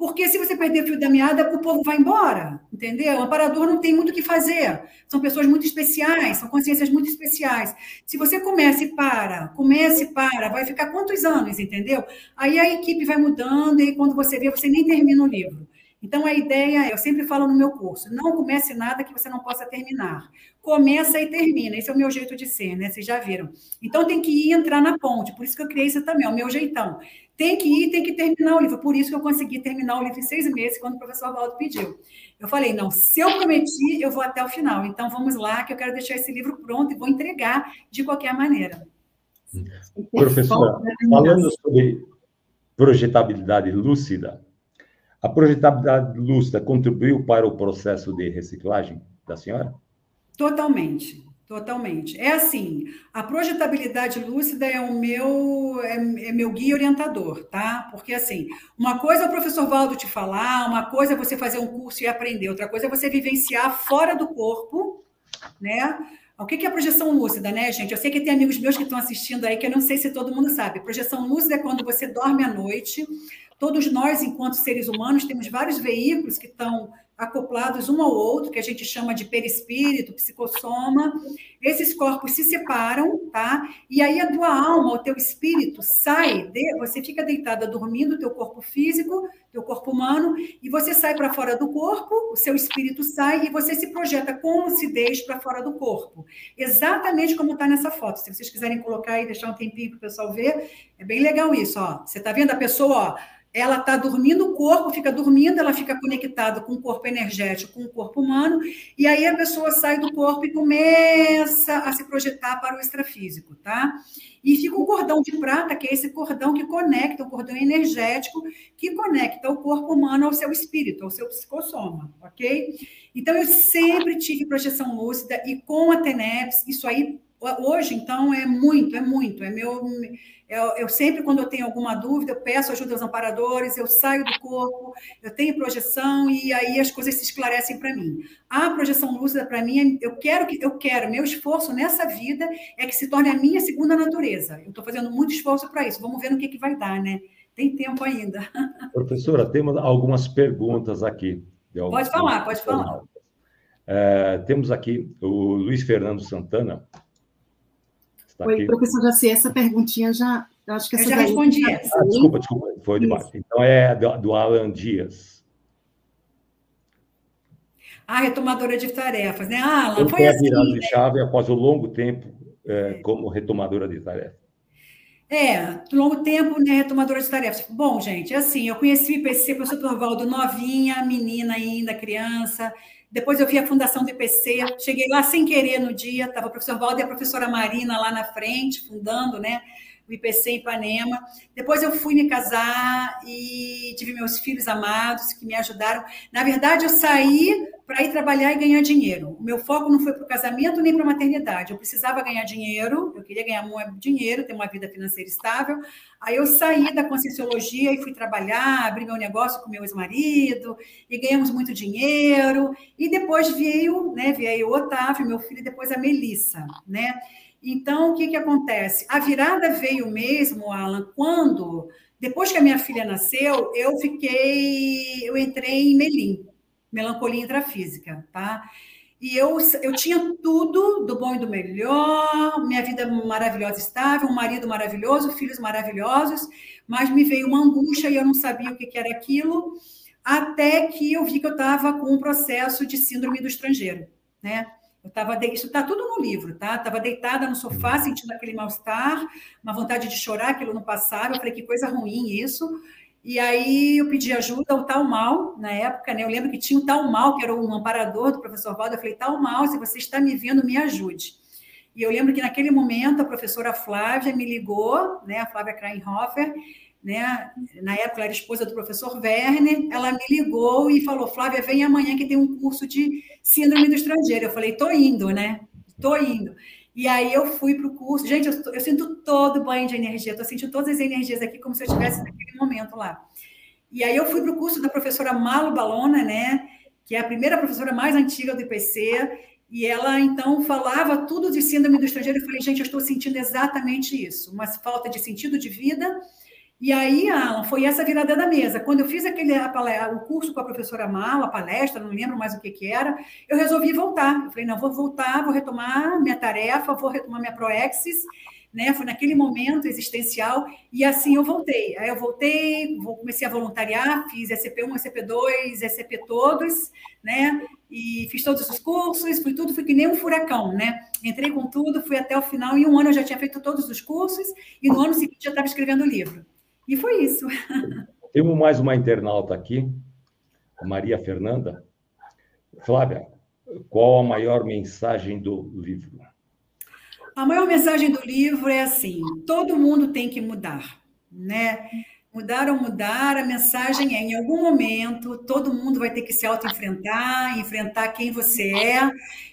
Porque se você perder o fio da meada, o povo vai embora, entendeu? O amparador não tem muito o que fazer. São pessoas muito especiais, são consciências muito especiais. Se você começa e para, começa e para, vai ficar quantos anos, entendeu? Aí a equipe vai mudando e quando você vê, você nem termina o livro. Então, a ideia é, eu sempre falo no meu curso, não comece nada que você não possa terminar. Começa e termina. Esse é o meu jeito de ser, né? Vocês já viram. Então, tem que ir entrar na ponte. Por isso que eu criei isso também, é o meu jeitão. Tem que ir, tem que terminar o livro. Por isso que eu consegui terminar o livro em seis meses, quando o professor Valdo pediu. Eu falei, não, se eu prometi, eu vou até o final. Então, vamos lá, que eu quero deixar esse livro pronto e vou entregar de qualquer maneira.
Professora, falando sobre projetabilidade lúcida, a projetabilidade lúcida contribuiu para o processo de reciclagem da senhora?
Totalmente, totalmente. É assim, a projetabilidade lúcida é o meu é, é, meu guia orientador, tá? Porque assim, uma coisa é o professor Valdo te falar, uma coisa é você fazer um curso e aprender, outra coisa é você vivenciar fora do corpo, né? O que é a projeção lúcida, né, gente? Eu sei que tem amigos meus que estão assistindo aí que eu não sei se todo mundo sabe. Projeção lúcida é quando você dorme à noite, Todos nós, enquanto seres humanos, temos vários veículos que estão acoplados um ao outro, que a gente chama de perispírito, psicossoma. Esses corpos se separam, tá? E aí a tua alma, o teu espírito sai, de, você fica deitada dormindo, teu corpo físico, teu corpo humano, e você sai para fora do corpo, o seu espírito sai e você se projeta com lucidez para fora do corpo. Exatamente como está nessa foto. Se vocês quiserem colocar e deixar um tempinho para o pessoal ver, é bem legal isso, ó. Você está vendo a pessoa, ó, ela está dormindo, o corpo fica dormindo, ela fica conectada com o corpo energético, com o corpo humano, e aí a pessoa sai do corpo e começa a se projetar para o extrafísico, tá? E fica um cordão de prata, que é esse cordão que conecta, um cordão energético, que conecta o corpo humano ao seu espírito, ao seu psicossoma, ok? Então, eu sempre tive projeção lúcida, e com a TENEPS, isso aí, hoje, então, é muito, é muito, é meu eu, eu, sempre, quando eu tenho alguma dúvida, eu peço ajuda aos amparadores, eu saio do corpo, eu tenho projeção e aí as coisas se esclarecem para mim. A projeção lúcida, para mim, eu quero que eu quero, meu esforço nessa vida é que se torne a minha segunda natureza. Eu estou fazendo muito esforço para isso. Vamos ver no que, que vai dar, né? Tem tempo ainda. <laughs>
Professora, temos algumas perguntas aqui.
Pode falar, pode falar.
É, temos aqui o Luiz Fernando Santana,
Oi, aqui. professor Jaci, essa perguntinha já. Eu acho que essa
eu já respondi
tá essa. Ah, desculpa, desculpa, foi demais. Então é do, do Alan Dias.
Ah, retomadora de tarefas, né? Ah,
Alan, foi assim. a virada né? de chave após o longo tempo é, como retomadora de tarefas.
É, longo tempo, né, retomadora de tarefas. Bom, gente, assim, eu conheci o IPC, professor Torvaldo, novinha, menina ainda, criança, depois eu vi a fundação do IPC, cheguei lá sem querer no dia, estava o professor Valdo e a professora Marina lá na frente, fundando né, o IPC em Ipanema. Depois eu fui me casar e tive meus filhos amados que me ajudaram. Na verdade, eu saí para ir trabalhar e ganhar dinheiro. O meu foco não foi para o casamento nem para a maternidade. Eu precisava ganhar dinheiro, eu queria ganhar dinheiro, ter uma vida financeira estável. Aí eu saí da Conscienciologia e fui trabalhar, abri meu negócio com meu ex-marido, e ganhamos muito dinheiro. E depois veio, né, veio o Otávio, meu filho, e depois a Melissa, né? Então, o que, que acontece? A virada veio mesmo, Alan, quando, depois que a minha filha nasceu, eu fiquei, eu entrei em Melim, melancolia intrafísica, tá? E eu, eu tinha tudo do bom e do melhor, minha vida maravilhosa, estável, um marido maravilhoso, filhos maravilhosos, mas me veio uma angústia e eu não sabia o que, que era aquilo, até que eu vi que eu estava com um processo de síndrome do estrangeiro, né? Eu estava de... isso está tudo no livro, tá? Estava deitada no sofá, sentindo aquele mal-estar, uma vontade de chorar, aquilo não passava. Eu falei que coisa ruim isso. E aí eu pedi ajuda ao tal mal, na época, né? Eu lembro que tinha o tal mal, que era um amparador do professor Valdo. Eu falei, tal mal, se você está me vendo, me ajude. E eu lembro que naquele momento a professora Flávia me ligou, né? A Flávia Kreinhofer, né? Na época ela era esposa do professor Werner, ela me ligou e falou: Flávia, vem amanhã que tem um curso de síndrome do estrangeiro. Eu falei: tô indo, né? Tô indo. E aí eu fui para o curso. Gente, eu, eu, sinto todo o banho de energia, estou sentindo todas as energias aqui como se eu estivesse naquele momento lá. E aí eu fui para o curso da professora Malu Balona, né? Que é a primeira professora mais antiga do IPC, e ela então falava tudo de síndrome do estrangeiro. Eu falei, gente, eu estou sentindo exatamente isso, uma falta de sentido de vida e aí, Alan, foi essa virada da mesa. Quando eu fiz aquele o curso com a professora Mala, a palestra, não lembro mais o que, que era, eu resolvi voltar. Eu falei, não, vou voltar, vou retomar minha tarefa, vou retomar minha Proexis, né? Foi naquele momento existencial, e assim eu voltei. Aí eu voltei, comecei a voluntariar, fiz SCP1, SCP2, SCP todos, né? E fiz todos os cursos, fui tudo, fui que nem um furacão, né? Entrei com tudo, fui até o final, em um ano eu já tinha feito todos os cursos, e no ano seguinte já estava escrevendo o livro. E foi isso. <laughs>
Temos mais uma internauta aqui, Maria Fernanda. Flávia, qual a maior mensagem do livro?
A maior mensagem do livro é assim: todo mundo tem que mudar, né? Mudar ou mudar, a mensagem é: em algum momento, todo mundo vai ter que se auto-enfrentar, enfrentar quem você é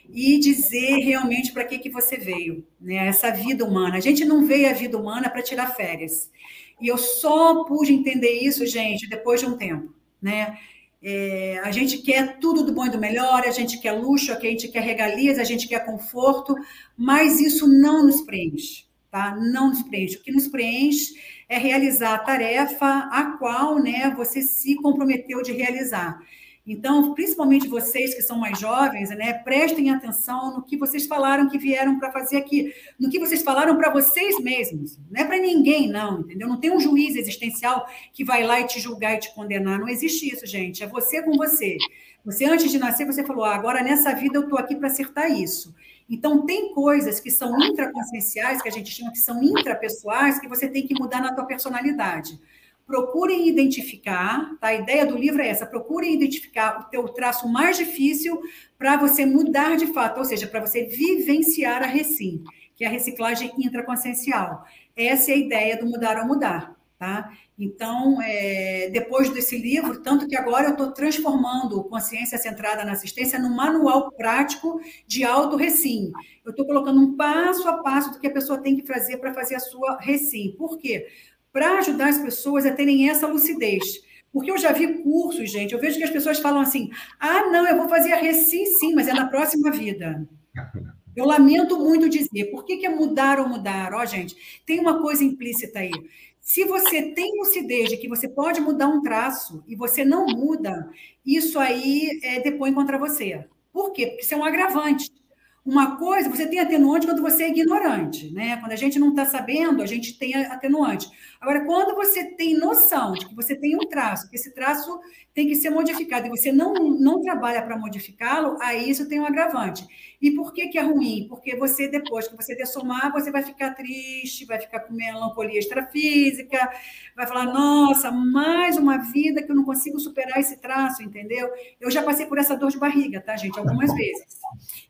e dizer realmente para que, que você veio, né? Essa vida humana. A gente não veio a vida humana para tirar férias. E eu só pude entender isso, gente, depois de um tempo, né? É, a gente quer tudo do bom e do melhor, a gente quer luxo, a gente quer regalias, a gente quer conforto, mas isso não nos preenche, tá? Não nos preenche. O que nos preenche é realizar a tarefa a qual, né, você se comprometeu de realizar. Então, principalmente vocês que são mais jovens, né, prestem atenção no que vocês falaram que vieram para fazer aqui, no que vocês falaram para vocês mesmos. Não é para ninguém, não, entendeu? Não tem um juiz existencial que vai lá e te julgar e te condenar. Não existe isso, gente. É você com você. Você, antes de nascer, você falou: ah, agora nessa vida eu estou aqui para acertar isso. Então, tem coisas que são intraconscienciais, que a gente chama que são intrapessoais, que você tem que mudar na tua personalidade procurem identificar, tá? A ideia do livro é essa, procurem identificar o teu traço mais difícil para você mudar de fato, ou seja, para você vivenciar a recim, que é a reciclagem intraconsciencial. Essa é a ideia do mudar ou mudar, tá? Então, é, depois desse livro, tanto que agora eu estou transformando Consciência Centrada na Assistência num manual prático de auto-recim. Eu estou colocando um passo a passo do que a pessoa tem que fazer para fazer a sua recim. Por quê? Para ajudar as pessoas a terem essa lucidez. Porque eu já vi cursos, gente, eu vejo que as pessoas falam assim: ah, não, eu vou fazer a recém sim, mas é na próxima vida. Eu lamento muito dizer. Por que, que é mudar ou mudar? Ó, gente, tem uma coisa implícita aí. Se você tem lucidez de que você pode mudar um traço e você não muda, isso aí é, depõe contra você. Por quê? Porque isso é um agravante. Uma coisa, você tem atenuante quando você é ignorante, né? Quando a gente não está sabendo, a gente tem atenuante. Agora, quando você tem noção de que você tem um traço, que esse traço tem que ser modificado e você não, não trabalha para modificá-lo, aí isso tem um agravante. E por que, que é ruim? Porque você, depois que você dessomar, você vai ficar triste, vai ficar com melancolia extrafísica, vai falar, nossa, mais uma vida que eu não consigo superar esse traço, entendeu? Eu já passei por essa dor de barriga, tá, gente? Algumas vezes.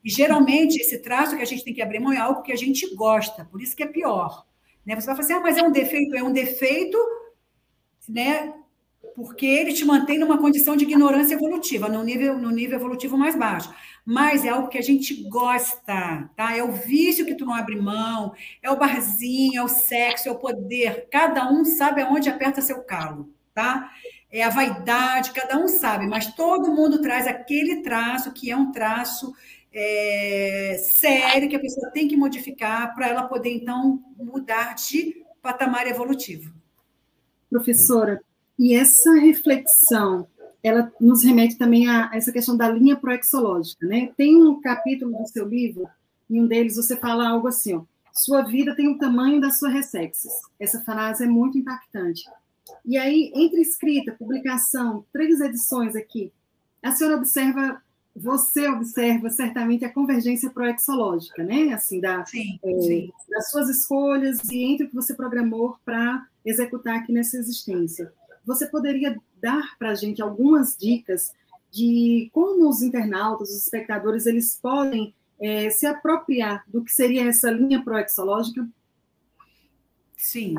E geralmente esse traço que a gente tem que abrir mão é algo que a gente gosta, por isso que é pior. Né? Você vai falar assim, ah, mas é um defeito, é um defeito, né? Porque ele te mantém numa condição de ignorância evolutiva, no nível, no nível evolutivo mais baixo. Mas é algo que a gente gosta, tá? É o vício que tu não abre mão, é o barzinho, é o sexo, é o poder. Cada um sabe aonde aperta seu calo, tá? É a vaidade, cada um sabe, mas todo mundo traz aquele traço que é um traço é, sério que a pessoa tem que modificar para ela poder, então, mudar de patamar evolutivo.
Professora, e essa reflexão, ela nos remete também a essa questão da linha proexológica, né? Tem um capítulo do seu livro, em um deles você fala algo assim, ó, sua vida tem o tamanho da sua ressexes. Essa frase é muito impactante. E aí, entre escrita, publicação, três edições aqui, a senhora observa você observa certamente a convergência proexológica, né? Assim, da, sim, é, sim. das suas escolhas e entre o que você programou para executar aqui nessa existência. Você poderia dar para a gente algumas dicas de como os internautas, os espectadores, eles podem é, se apropriar do que seria essa linha proexológica?
Sim.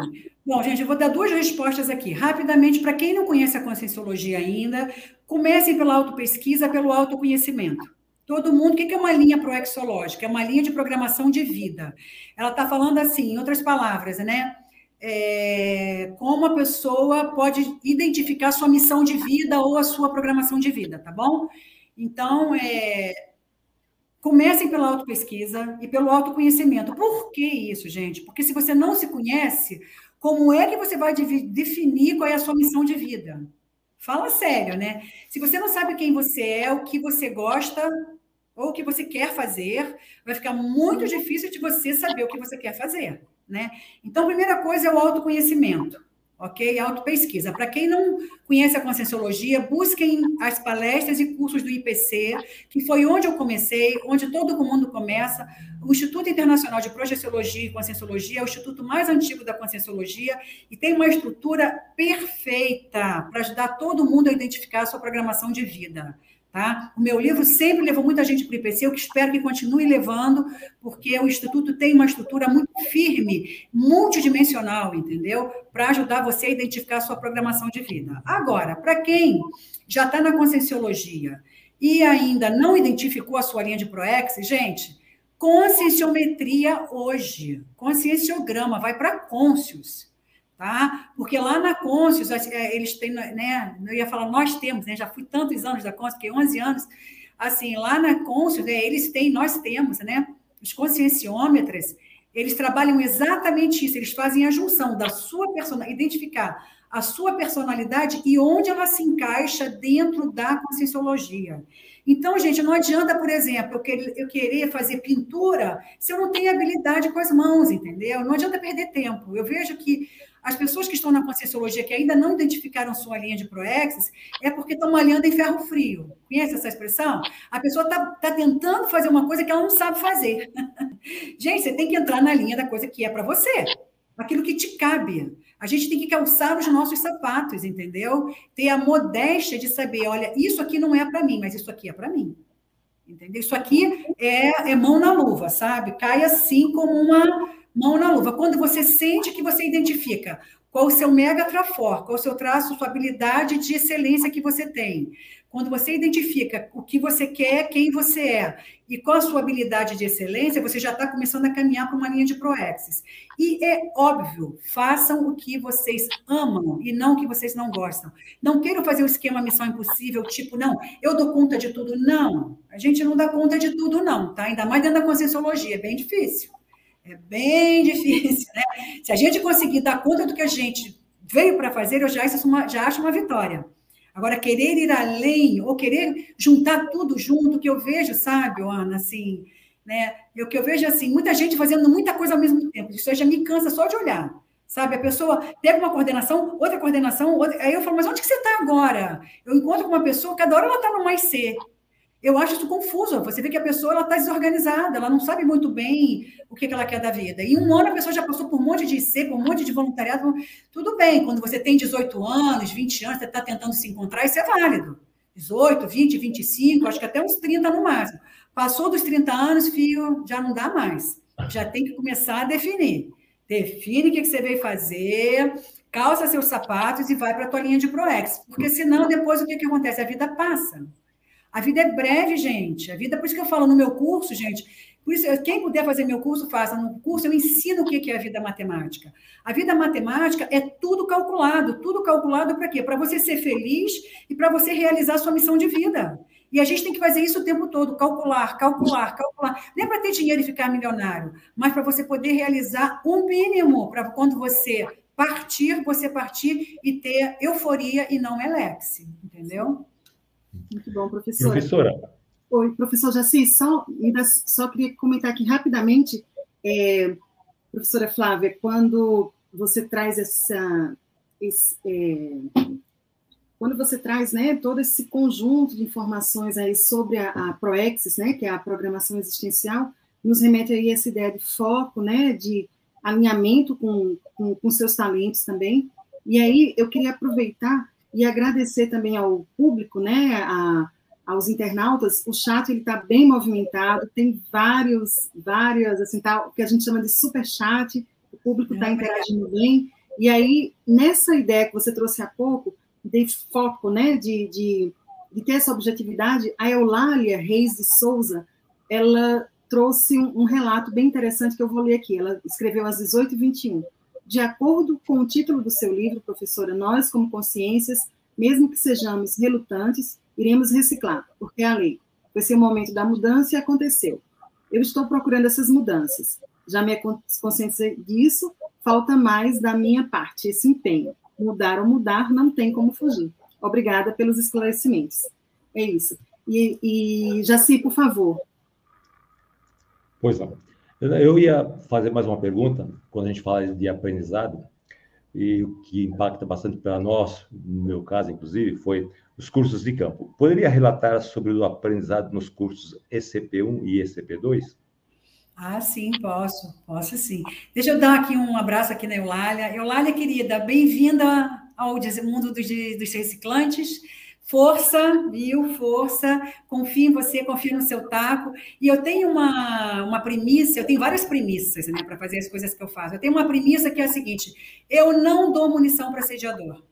Bom, gente, eu vou dar duas respostas aqui. Rapidamente, para quem não conhece a conscienciologia ainda, comecem pela autopesquisa, pelo autoconhecimento. Todo mundo, o que é uma linha proexológica? É uma linha de programação de vida. Ela está falando assim, em outras palavras, né? É, como a pessoa pode identificar sua missão de vida ou a sua programação de vida, tá bom? Então, é, Comecem pela autopesquisa e pelo autoconhecimento. Por que isso, gente? Porque se você não se conhece, como é que você vai definir qual é a sua missão de vida? Fala sério, né? Se você não sabe quem você é, o que você gosta ou o que você quer fazer, vai ficar muito difícil de você saber o que você quer fazer, né? Então, a primeira coisa é o autoconhecimento ok? Autopesquisa. Para quem não conhece a Conscienciologia, busquem as palestras e cursos do IPC, que foi onde eu comecei, onde todo mundo começa. O Instituto Internacional de Projeciologia e Conscienciologia é o instituto mais antigo da Conscienciologia e tem uma estrutura perfeita para ajudar todo mundo a identificar a sua programação de vida. Tá? O meu livro sempre levou muita gente para o IPC, eu espero que continue levando, porque o Instituto tem uma estrutura muito firme, multidimensional, entendeu? Para ajudar você a identificar a sua programação de vida. Agora, para quem já está na conscienciologia e ainda não identificou a sua linha de ProEx, gente, conscienciometria hoje, conscienciograma, vai para Conscius tá? Porque lá na Conscius, é, eles têm, né? Eu ia falar, nós temos, né? Já fui tantos anos da Conscius, fiquei 11 anos. Assim, lá na Conscius, né, eles têm, nós temos, né? Os conscienciômetros, eles trabalham exatamente isso, eles fazem a junção da sua personalidade, identificar a sua personalidade e onde ela se encaixa dentro da conscienciologia. Então, gente, não adianta, por exemplo, eu querer fazer pintura se eu não tenho habilidade com as mãos, entendeu? Não adianta perder tempo. Eu vejo que as pessoas que estão na conscienciologia que ainda não identificaram sua linha de proexis é porque estão malhando em ferro frio. Conhece essa expressão? A pessoa está tá tentando fazer uma coisa que ela não sabe fazer. <laughs> Gente, você tem que entrar na linha da coisa que é para você, aquilo que te cabe. A gente tem que calçar os nossos sapatos, entendeu? Ter a modéstia de saber, olha, isso aqui não é para mim, mas isso aqui é para mim. Entendeu? Isso aqui é, é mão na luva, sabe? Cai assim como uma mão na luva. Quando você sente que você identifica qual o seu mega trafor, qual o seu traço, sua habilidade de excelência que você tem. Quando você identifica o que você quer, quem você é e qual a sua habilidade de excelência, você já está começando a caminhar para uma linha de proexis. E é óbvio, façam o que vocês amam e não o que vocês não gostam. Não queiram fazer o esquema missão impossível, tipo, não, eu dou conta de tudo. Não, a gente não dá conta de tudo, não, tá? Ainda mais dentro da conscienciologia, é bem difícil. É bem <laughs> difícil, né? Se a gente conseguir dar conta do que a gente veio para fazer, eu já uma, já acho uma vitória. Agora, querer ir além, ou querer juntar tudo junto, que eu vejo, sabe, Ana, assim, né? Eu que eu vejo assim, muita gente fazendo muita coisa ao mesmo tempo. Isso já me cansa só de olhar. Sabe, a pessoa pega uma coordenação, outra coordenação, outra... aí eu falo, mas onde que você está agora? Eu encontro com uma pessoa, cada hora ela está no mais C. Eu acho isso confuso. Você vê que a pessoa está desorganizada, ela não sabe muito bem o que, que, ela quer da vida. E um ano a pessoa já passou por um monte de IC, por um monte de voluntariado. Tudo bem, quando você tem 18 anos, 20 anos, você está tentando se encontrar, isso é válido. 18, 20, 25, acho que até uns 30 no máximo. Passou dos 30 anos, filho, já não dá mais. Já tem que começar a definir. Define o que você veio fazer, calça seus sapatos e vai para a tua linha de ProEx. Porque senão, depois, o que, que acontece? A vida passa. A vida é breve, gente. A vida, por isso que eu falo no meu curso, gente. Por isso, quem puder fazer meu curso, faça. No curso eu ensino o que é a vida matemática. A vida matemática é tudo calculado. Tudo calculado para quê? Para você ser feliz e para você realizar sua missão de vida. E a gente tem que fazer isso o tempo todo, calcular, calcular, calcular. Não é para ter dinheiro e ficar milionário, mas para você poder realizar um mínimo, para quando você partir, você partir e ter euforia e não elepse, entendeu?
Muito bom, professora.
Professora.
Oi, professor Jaci, só, ainda só queria comentar aqui rapidamente, é, professora Flávia, quando você traz essa... Esse, é, quando você traz né, todo esse conjunto de informações aí sobre a, a ProExis, né, que é a programação existencial, nos remete aí a essa ideia de foco, né, de alinhamento com, com, com seus talentos também. E aí eu queria aproveitar e agradecer também ao público, né, a, aos internautas. O chat ele está bem movimentado, tem vários, várias, assim, tá, o que a gente chama de super chat. O público está interagindo bem. E aí nessa ideia que você trouxe há pouco de foco, né, de, de, de ter essa objetividade, a Eulália Reis de Souza, ela trouxe um, um, relato bem interessante que eu vou ler aqui. Ela escreveu às 18h21. De acordo com o título do seu livro, professora, nós, como consciências, mesmo que sejamos relutantes, iremos reciclar, porque é a lei. Esse é o momento da mudança e aconteceu. Eu estou procurando essas mudanças. Já me consciência disso, falta mais da minha parte, esse empenho mudar ou mudar, não tem como fugir. Obrigada pelos esclarecimentos. É isso. E, e Jaci, por favor.
Pois não. Eu ia fazer mais uma pergunta, quando a gente fala de aprendizado, e o que impacta bastante para nós, no meu caso, inclusive, foi os cursos de campo. Poderia relatar sobre o aprendizado nos cursos ECP1 e ECP2?
Ah, sim, posso, posso sim. Deixa eu dar aqui um abraço aqui na Eulália. Eulália, querida, bem-vinda ao mundo dos, dos reciclantes. Força, viu? Força. Confio em você, confio no seu taco. E eu tenho uma, uma premissa, eu tenho várias premissas né, para fazer as coisas que eu faço. Eu tenho uma premissa que é a seguinte: eu não dou munição para assediador.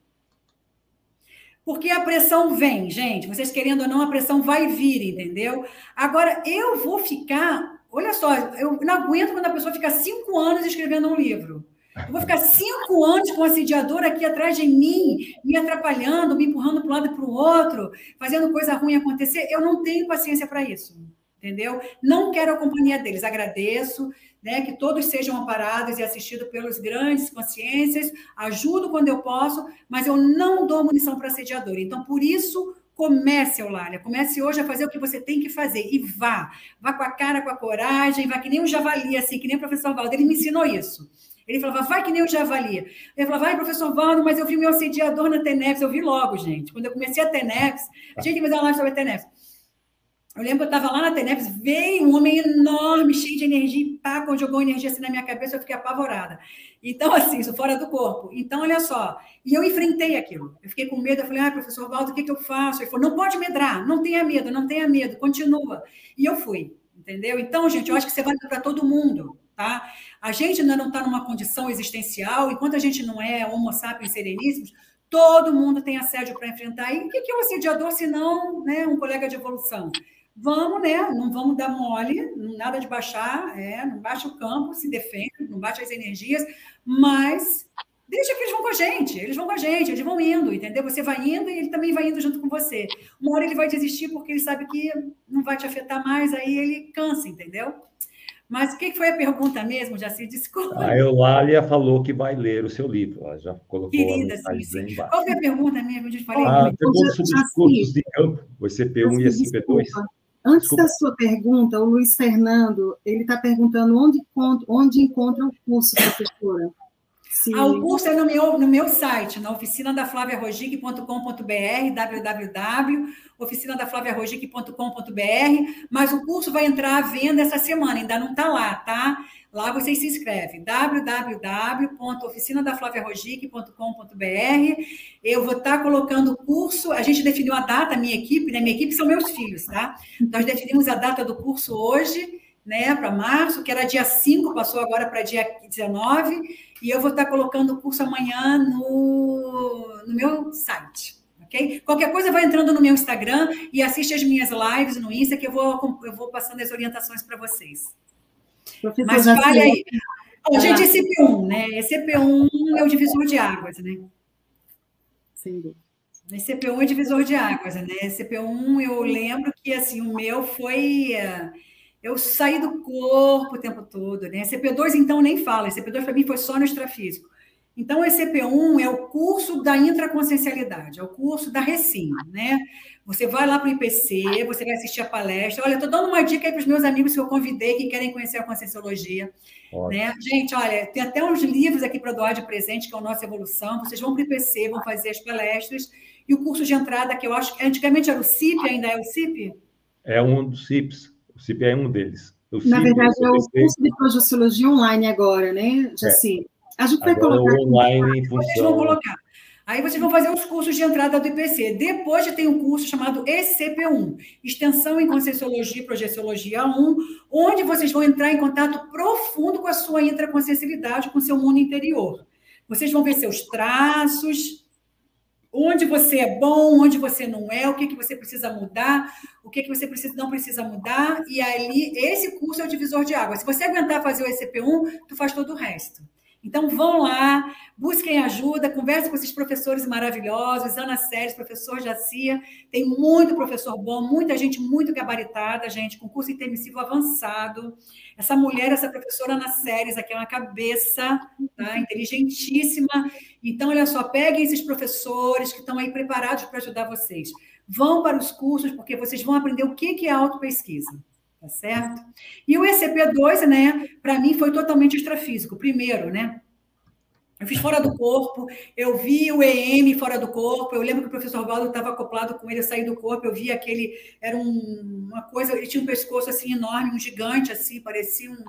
Porque a pressão vem, gente. Vocês querendo ou não, a pressão vai vir, entendeu? Agora, eu vou ficar Olha só, eu não aguento quando a pessoa fica cinco anos escrevendo um livro. Eu vou ficar cinco anos com o assediador aqui atrás de mim, me atrapalhando, me empurrando para um lado e para o outro, fazendo coisa ruim acontecer. Eu não tenho paciência para isso, entendeu? Não quero a companhia deles. Agradeço né, que todos sejam amparados e assistidos pelos grandes consciências. Ajudo quando eu posso, mas eu não dou munição para assediador. Então, por isso, Comece, Eulália, comece hoje a fazer o que você tem que fazer e vá. Vá com a cara, com a coragem, vá que nem o javali, assim, que nem o professor Valdo. Ele me ensinou isso. Ele falava, vai que nem o javali. Ele falava, vai, professor Valdo, mas eu vi meu assediador na TENEPS. Eu vi logo, gente. Quando eu comecei a TENEPS, a gente fazer uma live sobre a TENEPS. Eu lembro que eu estava lá na TENEPS, veio um homem enorme, cheio de energia, e pá, quando jogou energia assim na minha cabeça, eu fiquei apavorada. Então, assim, isso fora do corpo. Então, olha só. E eu enfrentei aquilo. Eu fiquei com medo, eu falei, ah, professor Valdo, o que, que eu faço? Ele falou, não pode medrar, não tenha medo, não tenha medo, continua. E eu fui, entendeu? Então, gente, eu acho que você vai para todo mundo, tá? A gente ainda não está numa condição existencial, enquanto a gente não é homo sapiens sereníssimos, todo mundo tem assédio para enfrentar. E o que é o assediador, se não né, um colega de evolução? vamos, né? Não vamos dar mole, nada de baixar, é, não baixa o campo, se defende, não baixa as energias, mas deixa que eles vão com a gente, eles vão com a gente, eles vão indo, entendeu? Você vai indo e ele também vai indo junto com você. Uma hora ele vai desistir porque ele sabe que não vai te afetar mais, aí ele cansa, entendeu? Mas o que foi a pergunta mesmo, Já se Desculpa.
A Eulália falou que vai ler o seu livro. Ela já colocou
Querida, sim, sim. Qual foi a pergunta mesmo? Eu
falei ah, pergunta sobre os cursos de campo, o CP1 e a CP2.
Antes Desculpa. da sua pergunta, o Luiz Fernando, ele está perguntando onde, onde encontra o curso, professora.
O curso é no meu, no meu site, na oficina da www oficinadaflaviarogic.com.br, mas o curso vai entrar à venda essa semana, ainda não está lá, tá? Lá vocês se inscrevem, www.oficinadaflaviarogic.com.br. Eu vou estar tá colocando o curso, a gente definiu a data, minha equipe, né? Minha equipe são meus filhos, tá? Nós definimos a data do curso hoje, né, para março, que era dia 5, passou agora para dia 19, e eu vou estar colocando o curso amanhã no, no meu site. Okay? Qualquer coisa vai entrando no meu Instagram e assiste as minhas lives no Insta, que eu vou, eu vou passando as orientações para vocês. Professor, Mas fale aí. Bom, gente, esse CP1, né? Esse CP1 é o divisor de águas, né? Sem dúvida. Esse CP1 é divisor de águas, né? Esse CP1, eu lembro que, assim, o meu foi... Uh, eu saí do corpo o tempo todo, né? CP2, então, nem fala. CP2, para mim, foi só no extrafísico. Então, esse CP1 é o curso da intraconsciencialidade, é o curso da Recim, né? Você vai lá para o IPC, você vai assistir a palestra. Olha, estou dando uma dica aí para os meus amigos que eu convidei que querem conhecer a Conscienciologia. Né? Gente, olha, tem até uns livros aqui para doar de presente, que é o Nossa Evolução. Vocês vão para o IPC, vão fazer as palestras. E o curso de entrada, que eu acho que antigamente era o CIP, ainda é o CIP?
É um dos CIPs. O CIP é um deles.
Na verdade, é o curso de Projeciologia online agora, né, Jaci? É. A gente vai Agora colocar.
online função.
vão colocar. Aí vocês vão fazer os cursos de entrada do IPC. Depois já tem um curso chamado ECP1, Extensão em Conscienciologia e Projeciologia 1, onde vocês vão entrar em contato profundo com a sua intraconsciencialidade, com o seu mundo interior. Vocês vão ver seus traços, onde você é bom, onde você não é, o que, que você precisa mudar, o que, que você precisa, não precisa mudar, e ali, esse curso é o divisor de água. Se você aguentar fazer o ECP1, tu faz todo o resto. Então, vão lá, busquem ajuda, conversem com esses professores maravilhosos, Ana Séries, professor Jacia, tem muito professor bom, muita gente muito gabaritada, gente, com curso intermissivo avançado. Essa mulher, essa professora Ana Séries, aqui é uma cabeça, tá? inteligentíssima. Então, olha só, peguem esses professores que estão aí preparados para ajudar vocês. Vão para os cursos, porque vocês vão aprender o que é autopesquisa tá certo? E o ECP2, né, para mim foi totalmente extrafísico. Primeiro, né, eu fiz fora do corpo, eu vi o EM fora do corpo, eu lembro que o professor Valdo estava acoplado com ele, saí do corpo, eu vi aquele, era um, uma coisa, ele tinha um pescoço assim enorme, um gigante assim, parecia um,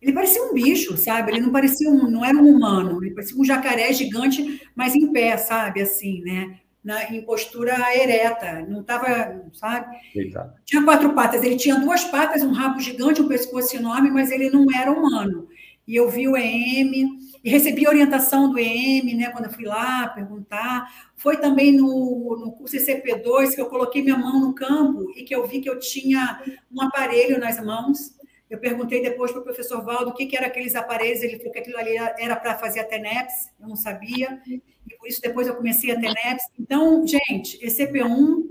ele parecia um bicho, sabe? Ele não parecia um, não era um humano, ele parecia um jacaré gigante, mas em pé, sabe? Assim, né? Na, em postura ereta, não estava, sabe? Eita. Tinha quatro patas, ele tinha duas patas, um rabo gigante, um pescoço enorme, mas ele não era humano. E eu vi o EM, e recebi orientação do EM, né, quando eu fui lá perguntar. Foi também no, no curso CP2 que eu coloquei minha mão no campo e que eu vi que eu tinha um aparelho nas mãos. Eu perguntei depois para o professor Valdo o que, que eram aqueles aparelhos, ele falou que aquilo ali era para fazer a TENEPS, eu não sabia e por isso depois eu comecei a ter NEPS. Então, gente, ECP1,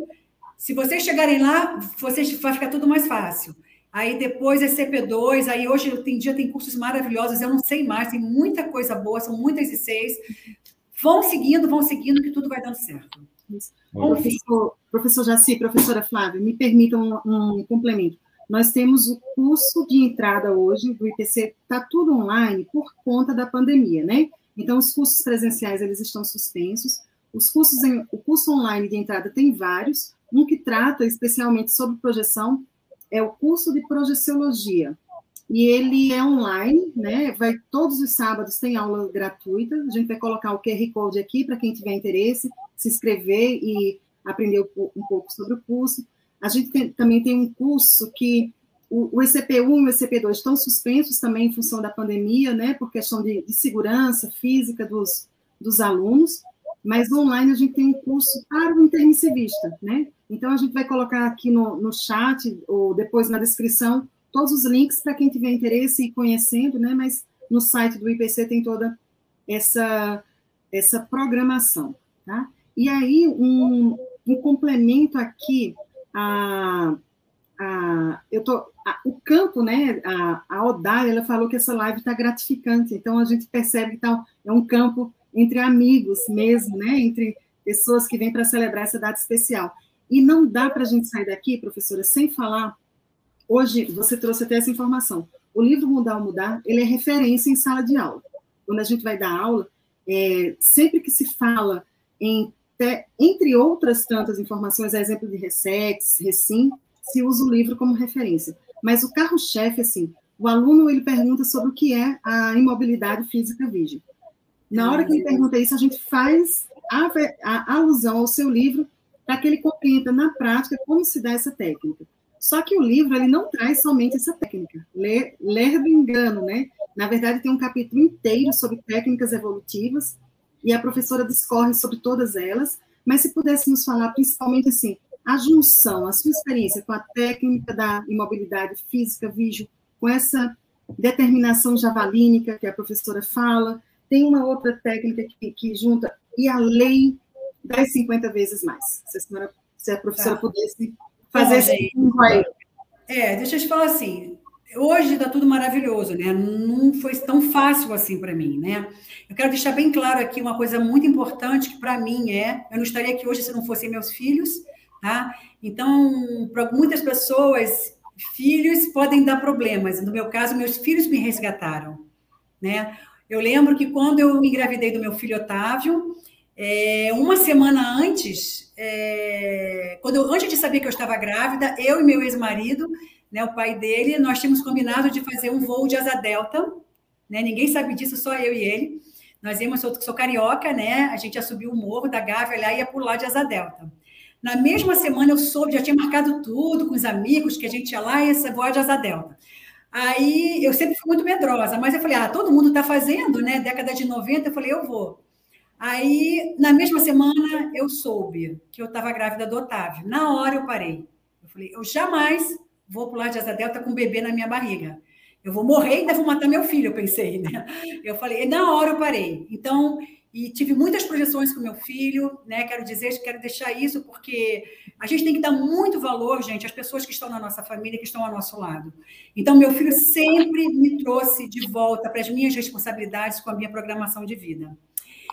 se vocês chegarem lá, vocês vai ficar tudo mais fácil. Aí depois ECP2, aí hoje tem dia tem cursos maravilhosos, eu não sei mais, tem muita coisa boa, são muitas ICs. Vão seguindo, vão seguindo, que tudo vai dando certo.
Professor, professor Jaci, professora Flávia, me permitam um, um complemento. Nós temos o curso de entrada hoje do IPC, está tudo online por conta da pandemia, né? Então, os cursos presenciais, eles estão suspensos. Os cursos, em, o curso online de entrada tem vários. Um que trata especialmente sobre projeção é o curso de projeciologia. E ele é online, né? Vai todos os sábados tem aula gratuita. A gente vai colocar o QR Code aqui para quem tiver interesse, se inscrever e aprender um pouco sobre o curso. A gente tem, também tem um curso que o, ECP1 e o ECP2 estão suspensos também em função da pandemia, né, por questão de, de segurança física dos, dos alunos, mas online a gente tem um curso para o intermissivista, né? Então a gente vai colocar aqui no, no chat ou depois na descrição todos os links para quem tiver interesse e conhecendo, né? Mas no site do IPC tem toda essa essa programação, tá? E aí um, um complemento aqui a, a eu tô a, o campo, né, a, a Odália, ela falou que essa live está gratificante, então a gente percebe que tá, é um campo entre amigos mesmo, né, entre pessoas que vêm para celebrar essa data especial. E não dá para a gente sair daqui, professora, sem falar. Hoje você trouxe até essa informação. O livro Mudar ou Mudar, ele é referência em sala de aula. Quando a gente vai dar aula, é, sempre que se fala em, entre outras tantas informações, exemplo de Ressex, Recim, se usa o livro como referência. Mas o carro-chefe, assim, o aluno ele pergunta sobre o que é a imobilidade física virgem. Na hora que ele pergunta isso, a gente faz a, a alusão ao seu livro para que ele compreenda na prática como se dá essa técnica. Só que o livro ele não traz somente essa técnica, ler, ler do engano, né? Na verdade, tem um capítulo inteiro sobre técnicas evolutivas e a professora discorre sobre todas elas. Mas se pudéssemos falar principalmente assim, a junção, a sua experiência com a técnica da imobilidade física, vídeo, com essa determinação javalínica que a professora fala, tem uma outra técnica que, que junta, e a lei das 50 vezes mais. Se a, senhora, se a professora tá. pudesse fazer Bom, esse
aí. É, deixa eu te falar assim, hoje está tudo maravilhoso, né? Não foi tão fácil assim para mim, né? Eu quero deixar bem claro aqui uma coisa muito importante que para mim é, eu não estaria aqui hoje se não fossem meus filhos, tá? Então, para muitas pessoas, filhos podem dar problemas. No meu caso, meus filhos me resgataram, né? Eu lembro que quando eu engravidei do meu filho Otávio, é, uma semana antes, é, quando eu, antes de saber que eu estava grávida, eu e meu ex-marido, né, o pai dele, nós tínhamos combinado de fazer um voo de asa delta. Né, ninguém sabe disso, só eu e ele. Nós íamos, eu sou carioca, né? A gente ia subir o morro da Gávea lá e ia pular de asa delta. Na mesma semana eu soube, já tinha marcado tudo com os amigos, que a gente ia lá e ia voar de asa delta. Aí eu sempre fui muito medrosa, mas eu falei, ah, todo mundo está fazendo, né? Década de 90, eu falei, eu vou. Aí, na mesma semana, eu soube que eu estava grávida do Otávio. Na hora eu parei. Eu falei, eu jamais vou pular de asa delta com um bebê na minha barriga. Eu vou morrer e ainda vou matar meu filho, eu pensei, né? Eu falei, na hora eu parei. Então, e tive muitas projeções com meu filho, né? Quero dizer, quero deixar isso porque a gente tem que dar muito valor, gente, às pessoas que estão na nossa família, que estão ao nosso lado. Então, meu filho sempre me trouxe de volta para as minhas responsabilidades com a minha programação de vida.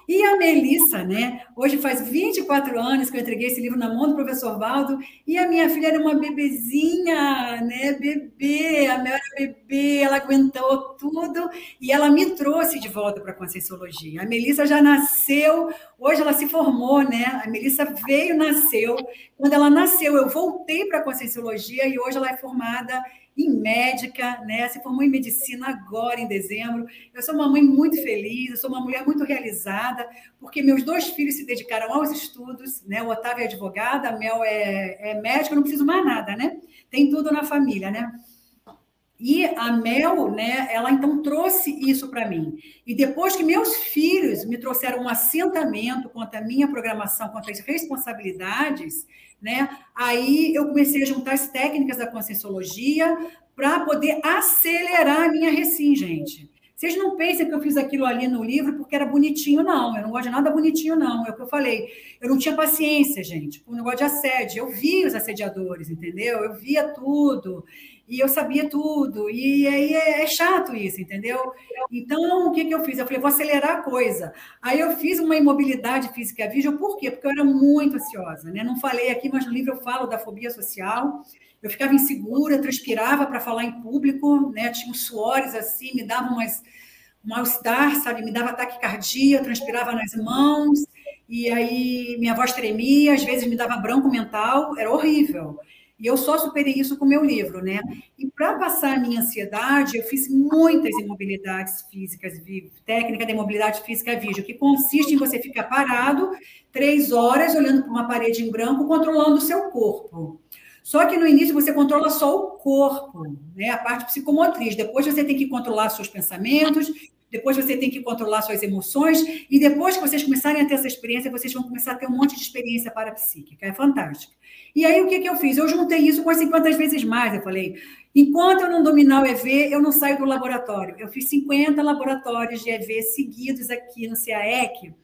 E a Melissa, né? Hoje faz 24 anos que eu entreguei esse livro na mão do professor Valdo, e a minha filha era uma bebezinha, né? Bebê, a Mel era bebê, ela aguentou tudo, e ela me trouxe de volta para a Conscienciologia. A Melissa já nasceu, hoje ela se formou, né? A Melissa veio, nasceu. Quando ela nasceu, eu voltei para a Conscienciologia e hoje ela é formada em médica, né? Se formou em medicina agora, em dezembro. Eu sou uma mãe muito feliz, eu sou uma mulher muito realizada, porque meus dois filhos se dedicaram aos estudos, né? O Otávio é advogado, a Mel é, é médica, eu não preciso mais nada, né? Tem tudo na família, né? E a Mel, né, ela então trouxe isso para mim. E depois que meus filhos me trouxeram um assentamento quanto à minha programação, quanto às responsabilidades, né, aí eu comecei a juntar as técnicas da conscienciologia para poder acelerar a minha recim, gente. Vocês não pensem que eu fiz aquilo ali no livro porque era bonitinho, não. Eu não gosto de nada bonitinho, não. É o que eu falei. Eu não tinha paciência, gente, o negócio de assédio. Eu via os assediadores, entendeu? Eu via tudo e eu sabia tudo, e aí é, é, chato isso, entendeu? Então, o que, que eu fiz? Eu falei, vou acelerar a coisa. Aí eu fiz uma imobilidade física vídeo, por quê? Porque eu era muito ansiosa, né? Não falei aqui, mas no livro eu falo da fobia social. Eu ficava insegura, transpirava para falar em público, né? Tinha uns suores assim, me dava umas, um mal-estar, sabe? Me dava taquicardia, transpirava nas mãos, e aí minha voz tremia, às vezes me dava branco mental, era horrível. E eu só superei isso com o meu livro, né? E para passar a minha ansiedade, eu fiz muitas imobilidades físicas, técnica de imobilidade física vídeo, que consiste em você ficar parado três horas olhando para uma parede em branco, controlando o seu corpo. Só que no início você controla só o corpo, né? a parte psicomotriz. Depois você tem que controlar seus pensamentos, depois você tem que controlar suas emoções, e depois que vocês começarem a ter essa experiência, vocês vão começar a ter um monte de experiência parapsíquica. É fantástico. E aí, o que, que eu fiz? Eu juntei isso com as 50 vezes mais. Eu falei, enquanto eu não dominar o EV, eu não saio do laboratório. Eu fiz 50 laboratórios de EV seguidos aqui no CAEC.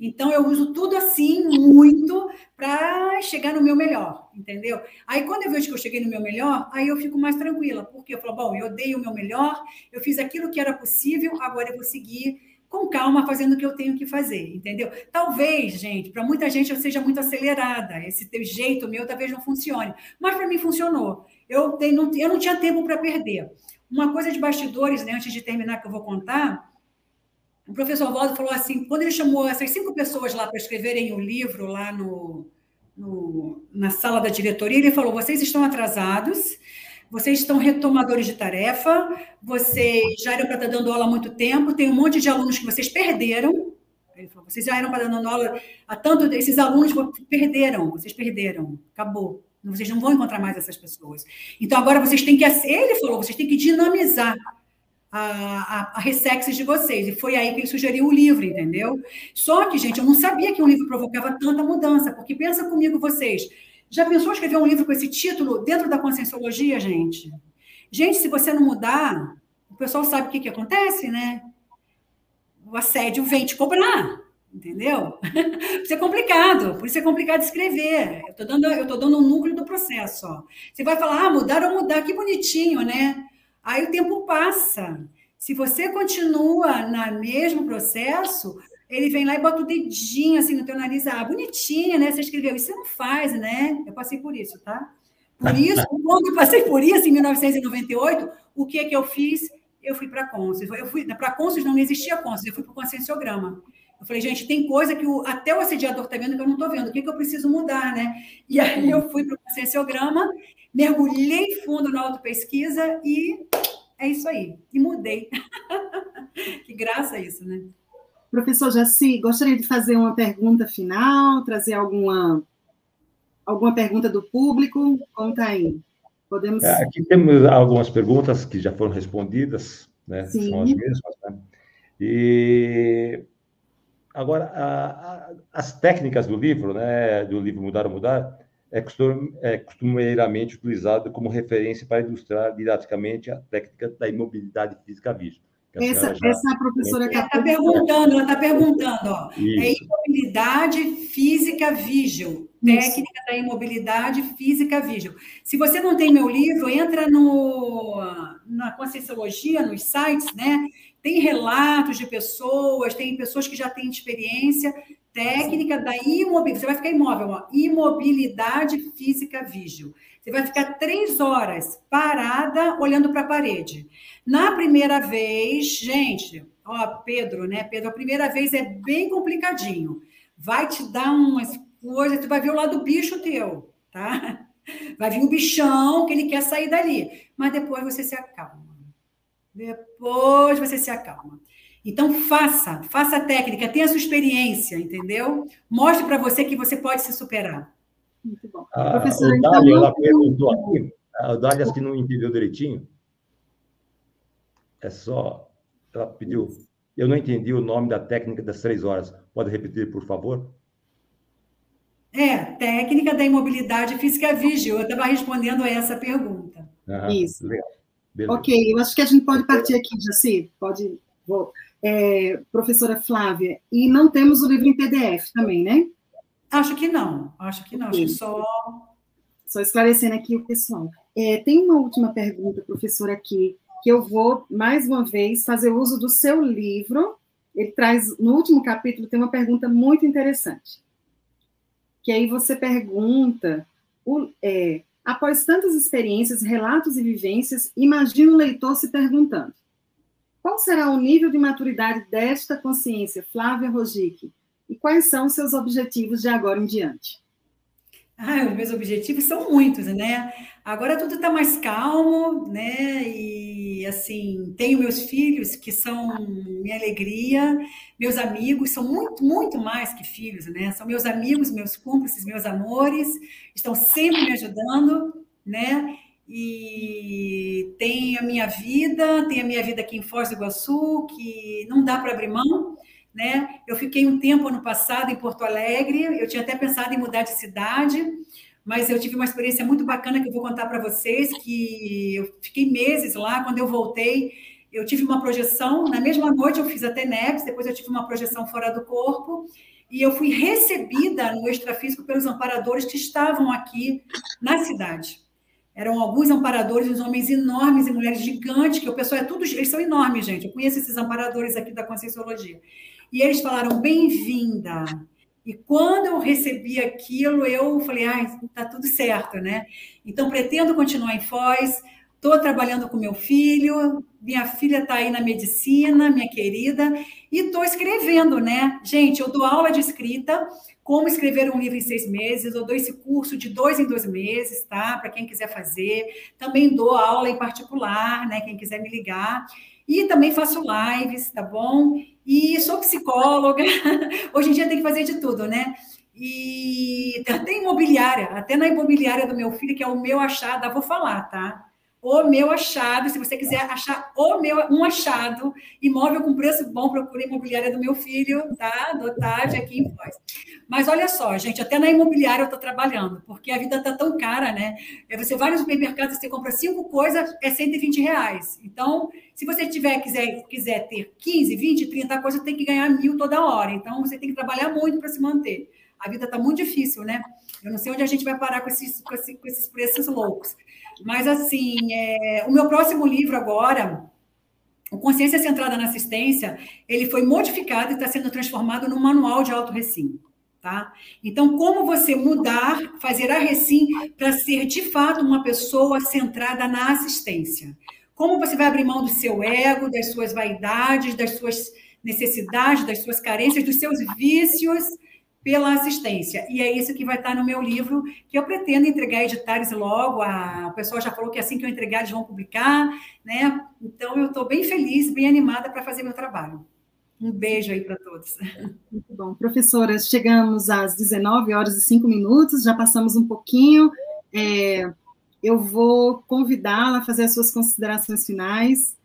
Então, eu uso tudo assim, muito, para chegar no meu melhor, entendeu? Aí, quando eu vejo que eu cheguei no meu melhor, aí eu fico mais tranquila, porque eu falo, bom, eu dei o meu melhor, eu fiz aquilo que era possível, agora eu vou seguir com calma fazendo o que eu tenho que fazer, entendeu? Talvez, gente, para muita gente eu seja muito acelerada, esse jeito meu talvez não funcione, mas para mim funcionou. Eu, eu não tinha tempo para perder. Uma coisa de bastidores, né, antes de terminar, que eu vou contar, o professor Waldo falou assim, quando ele chamou essas cinco pessoas lá para escreverem o livro lá no, no, na sala da diretoria, ele falou, vocês estão atrasados, vocês estão retomadores de tarefa, vocês já eram para estar dando aula há muito tempo, tem um monte de alunos que vocês perderam. Ele falou, vocês já eram para estar dando aula há tanto, esses alunos perderam, vocês perderam, acabou. Vocês não vão encontrar mais essas pessoas. Então, agora vocês têm que. Ele falou, vocês têm que dinamizar a, a, a de vocês. E foi aí que ele sugeriu o livro, entendeu? Só que, gente, eu não sabia que um livro provocava tanta mudança, porque pensa comigo vocês. Já pensou escrever um livro com esse título dentro da conscienciologia, gente? Gente, se você não mudar, o pessoal sabe o que, que acontece, né? O assédio vem te cobrar, entendeu? <laughs> Isso é complicado, por isso é complicado escrever. Eu estou dando, eu tô dando um núcleo do processo. Ó. Você vai falar, ah, mudar ou mudar, que bonitinho, né? Aí o tempo passa. Se você continua no mesmo processo, ele vem lá e bota o dedinho assim no teu nariz, ah, bonitinha, né? Você escreveu, isso você não faz, né? Eu passei por isso, tá? Por <laughs> isso, quando eu passei por isso, em 1998, o que é que eu fiz? Eu fui para a Consus. Eu fui para a Consus, não existia Consus, eu fui para o conscienciograma. Eu falei, gente, tem coisa que o, até o assediador está vendo que eu não estou vendo. O que, que eu preciso mudar, né? E aí eu fui para o conscienciograma, mergulhei fundo na autopesquisa e é isso aí. E mudei. <laughs> que graça isso, né?
Professor Jaci, gostaria de fazer uma pergunta final, trazer alguma, alguma pergunta do público? Conta aí.
Podemos... É, aqui temos algumas perguntas que já foram respondidas, né? Sim. São as mesmas, né? E agora, a, a, as técnicas do livro, né? Do livro Mudar ou Mudar, é, costum, é costumeiramente utilizado como referência para ilustrar didaticamente a técnica da imobilidade física vista.
Essa, já... essa professora que
está perguntando, ela está perguntando, ó, é imobilidade física vígil, técnica da imobilidade física vígil. Se você não tem meu livro, entra no, na Conscienciologia, nos sites, né? Tem relatos de pessoas, tem pessoas que já têm experiência, técnica da imobilidade, você vai ficar imóvel, ó, imobilidade física vígil. Você vai ficar três horas parada olhando para a parede. Na primeira vez, gente, ó, Pedro, né? Pedro, a primeira vez é bem complicadinho. Vai te dar umas coisas, tu vai ver o lado do bicho teu, tá? Vai vir o bichão que ele quer sair dali. Mas depois você se acalma. Depois você se acalma. Então, faça, faça a técnica, tenha a sua experiência, entendeu? Mostre para você que você pode se superar.
Muito bom. Ah, Professora, o Dália, então, ela perguntou aqui, a Dália, acho que não entendeu direitinho. É só, ela pediu, eu não entendi o nome da técnica das três horas. Pode repetir, por favor?
É, técnica da imobilidade física vígil. Eu estava respondendo a essa pergunta.
Isso. Legal. Ok, eu acho que a gente pode partir aqui, Jaci. Pode. Vou é, professora Flávia, e não temos o livro em PDF também, né?
Acho que não, acho que não, acho que só.
Só esclarecendo aqui o pessoal. É, tem uma última pergunta, professora, aqui, que eu vou, mais uma vez, fazer uso do seu livro. Ele traz, no último capítulo, tem uma pergunta muito interessante. Que aí você pergunta, o, é, após tantas experiências, relatos e vivências, imagina o leitor se perguntando: qual será o nível de maturidade desta consciência, Flávia Rogic? E quais são seus objetivos de agora em diante?
Ah, os meus objetivos são muitos, né? Agora tudo está mais calmo, né? E assim, tenho meus filhos que são minha alegria, meus amigos são muito, muito mais que filhos, né? São meus amigos, meus cúmplices, meus amores, estão sempre me ajudando, né? E tem a minha vida, tem a minha vida aqui em Foz do Iguaçu, que não dá para abrir mão, né? Eu fiquei um tempo ano passado em Porto Alegre, eu tinha até pensado em mudar de cidade, mas eu tive uma experiência muito bacana que eu vou contar para vocês, que eu fiquei meses lá, quando eu voltei, eu tive uma projeção, na mesma noite eu fiz a TENEPS, depois eu tive uma projeção fora do corpo, e eu fui recebida no extrafísico pelos amparadores que estavam aqui na cidade. Eram alguns amparadores, uns homens enormes e mulheres gigantes, que o pessoal é tudo, eles são enormes, gente. Eu conheço esses amparadores aqui da Conscienciologia. E eles falaram, bem-vinda. E quando eu recebi aquilo, eu falei, ai, tá tudo certo, né? Então, pretendo continuar em Foz, estou trabalhando com meu filho, minha filha está aí na medicina, minha querida, e estou escrevendo, né? Gente, eu dou aula de escrita, como escrever um livro em seis meses. Eu dou esse curso de dois em dois meses, tá? Para quem quiser fazer. Também dou aula em particular, né? Quem quiser me ligar. E também faço lives, tá bom? E sou psicóloga. <laughs> Hoje em dia tem que fazer de tudo, né? E até imobiliária, até na imobiliária do meu filho, que é o meu achado, vou falar, tá? O meu achado. Se você quiser achar o meu, um achado, imóvel com preço bom, procure a imobiliária do meu filho, tá? Do Otávio, aqui em Foz. Mas olha só, gente, até na imobiliária eu estou trabalhando, porque a vida está tão cara, né? É, você vai no supermercado, você compra cinco coisas, é 120 reais. Então, se você tiver, quiser, quiser ter 15, 20, 30 coisas, tem que ganhar mil toda hora. Então, você tem que trabalhar muito para se manter. A vida está muito difícil, né? Eu não sei onde a gente vai parar com esses, com esses, com esses preços loucos. Mas, assim, é, o meu próximo livro agora, o Consciência Centrada na Assistência, ele foi modificado e está sendo transformado num manual de auto-recim. Tá? Então, como você mudar, fazer a recim para ser de fato uma pessoa centrada na assistência? Como você vai abrir mão do seu ego, das suas vaidades, das suas necessidades, das suas carências, dos seus vícios, pela assistência. E é isso que vai estar no meu livro, que eu pretendo entregar editares logo. A, pessoa já falou que assim que eu entregar, eles vão publicar, né? Então, eu estou bem feliz, bem animada para fazer meu trabalho. Um beijo aí para todos.
Muito bom. Professora, chegamos às 19 horas e 5 minutos, já passamos um pouquinho. É, eu vou convidá-la a fazer as suas considerações finais.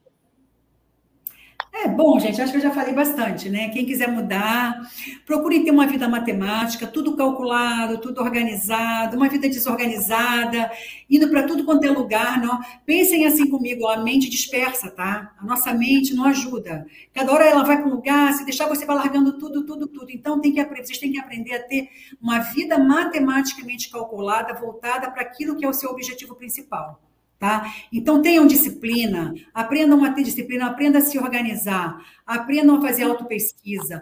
É bom, gente, acho que eu já falei bastante, né? Quem quiser mudar, procure ter uma vida matemática, tudo calculado, tudo organizado, uma vida desorganizada, indo para tudo quanto é lugar. Não? Pensem assim comigo, a mente dispersa, tá? A nossa mente não ajuda. Cada hora ela vai para um lugar, se deixar você vai largando tudo, tudo, tudo. Então tem que vocês têm que aprender a ter uma vida matematicamente calculada, voltada para aquilo que é o seu objetivo principal. Tá? Então, tenham disciplina, aprendam a ter disciplina, aprendam a se organizar, aprendam a fazer autopesquisa,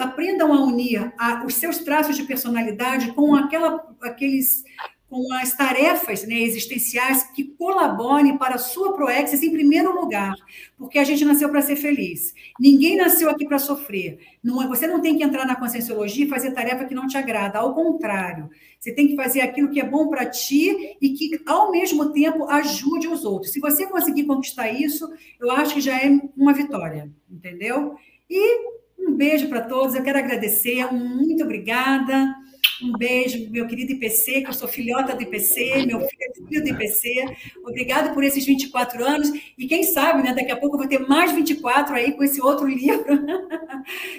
aprendam a unir a, os seus traços de personalidade com aquela, aqueles com as tarefas né, existenciais que colaborem para a sua proexis em primeiro lugar, porque a gente nasceu para ser feliz. Ninguém nasceu aqui para sofrer. Não é, você não tem que entrar na conscienciologia e fazer tarefa que não te agrada, ao contrário. Você tem que fazer aquilo que é bom para ti e que, ao mesmo tempo, ajude os outros. Se você conseguir conquistar isso, eu acho que já é uma vitória, entendeu? E um beijo para todos, eu quero agradecer, muito obrigada. Um beijo, meu querido IPC, que eu sou filhota do IPC, meu filho é filho do IPC. Obrigado por esses 24 anos. E quem sabe, né, daqui a pouco eu vou ter mais 24 aí com esse outro <laughs> livro.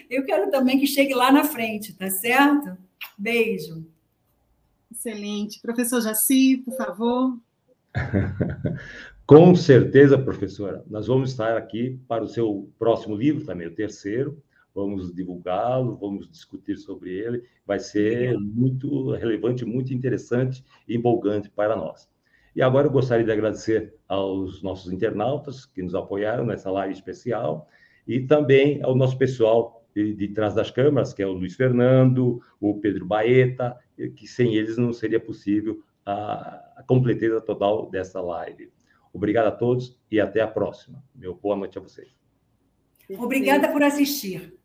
Eu quero também que chegue lá na frente, tá certo? Beijo.
Excelente. Professor Jaci, por favor. <laughs>
Com certeza, professora. Nós vamos estar aqui para o seu próximo livro, também o terceiro, vamos divulgá-lo, vamos discutir sobre ele. Vai ser muito relevante, muito interessante e empolgante para nós. E agora eu gostaria de agradecer aos nossos internautas que nos apoiaram nessa live especial e também ao nosso pessoal de, de trás das câmeras, que é o Luiz Fernando, o Pedro Baeta, que sem eles não seria possível a, a completeza total dessa live. Obrigado a todos e até a próxima. Meu boa noite a vocês.
Obrigada por assistir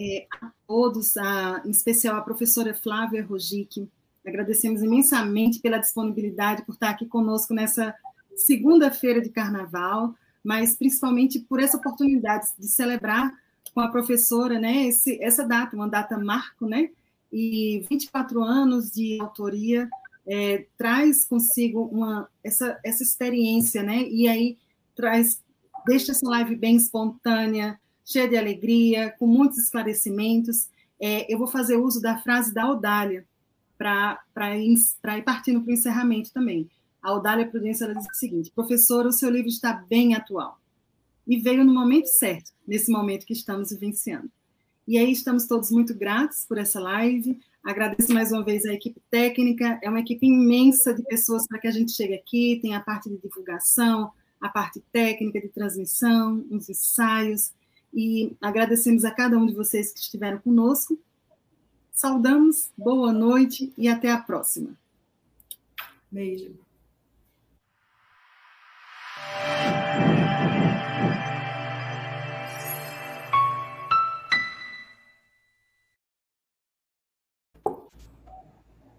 é, a todos, a, em especial a professora Flávia Rogic. Agradecemos imensamente pela disponibilidade, por estar aqui conosco nessa segunda-feira de carnaval, mas principalmente por essa oportunidade de celebrar com a professora né, esse, essa data, uma data marco, né? E 24 anos de autoria é, traz consigo uma, essa, essa experiência, né? E aí traz, deixa essa live bem espontânea, cheia de alegria, com muitos esclarecimentos. É, eu vou fazer uso da frase da Audália para ir, ir partindo para o encerramento também. A Audália Prudência ela diz o seguinte: professora, o seu livro está bem atual e veio no momento certo, nesse momento que estamos vivenciando. E aí estamos todos muito gratos por essa live. Agradeço mais uma vez a equipe técnica, é uma equipe imensa de pessoas para que a gente chegue aqui, tem a parte de divulgação, a parte técnica de transmissão, os ensaios, e agradecemos a cada um de vocês que estiveram conosco. Saudamos, boa noite e até a próxima.
Beijo.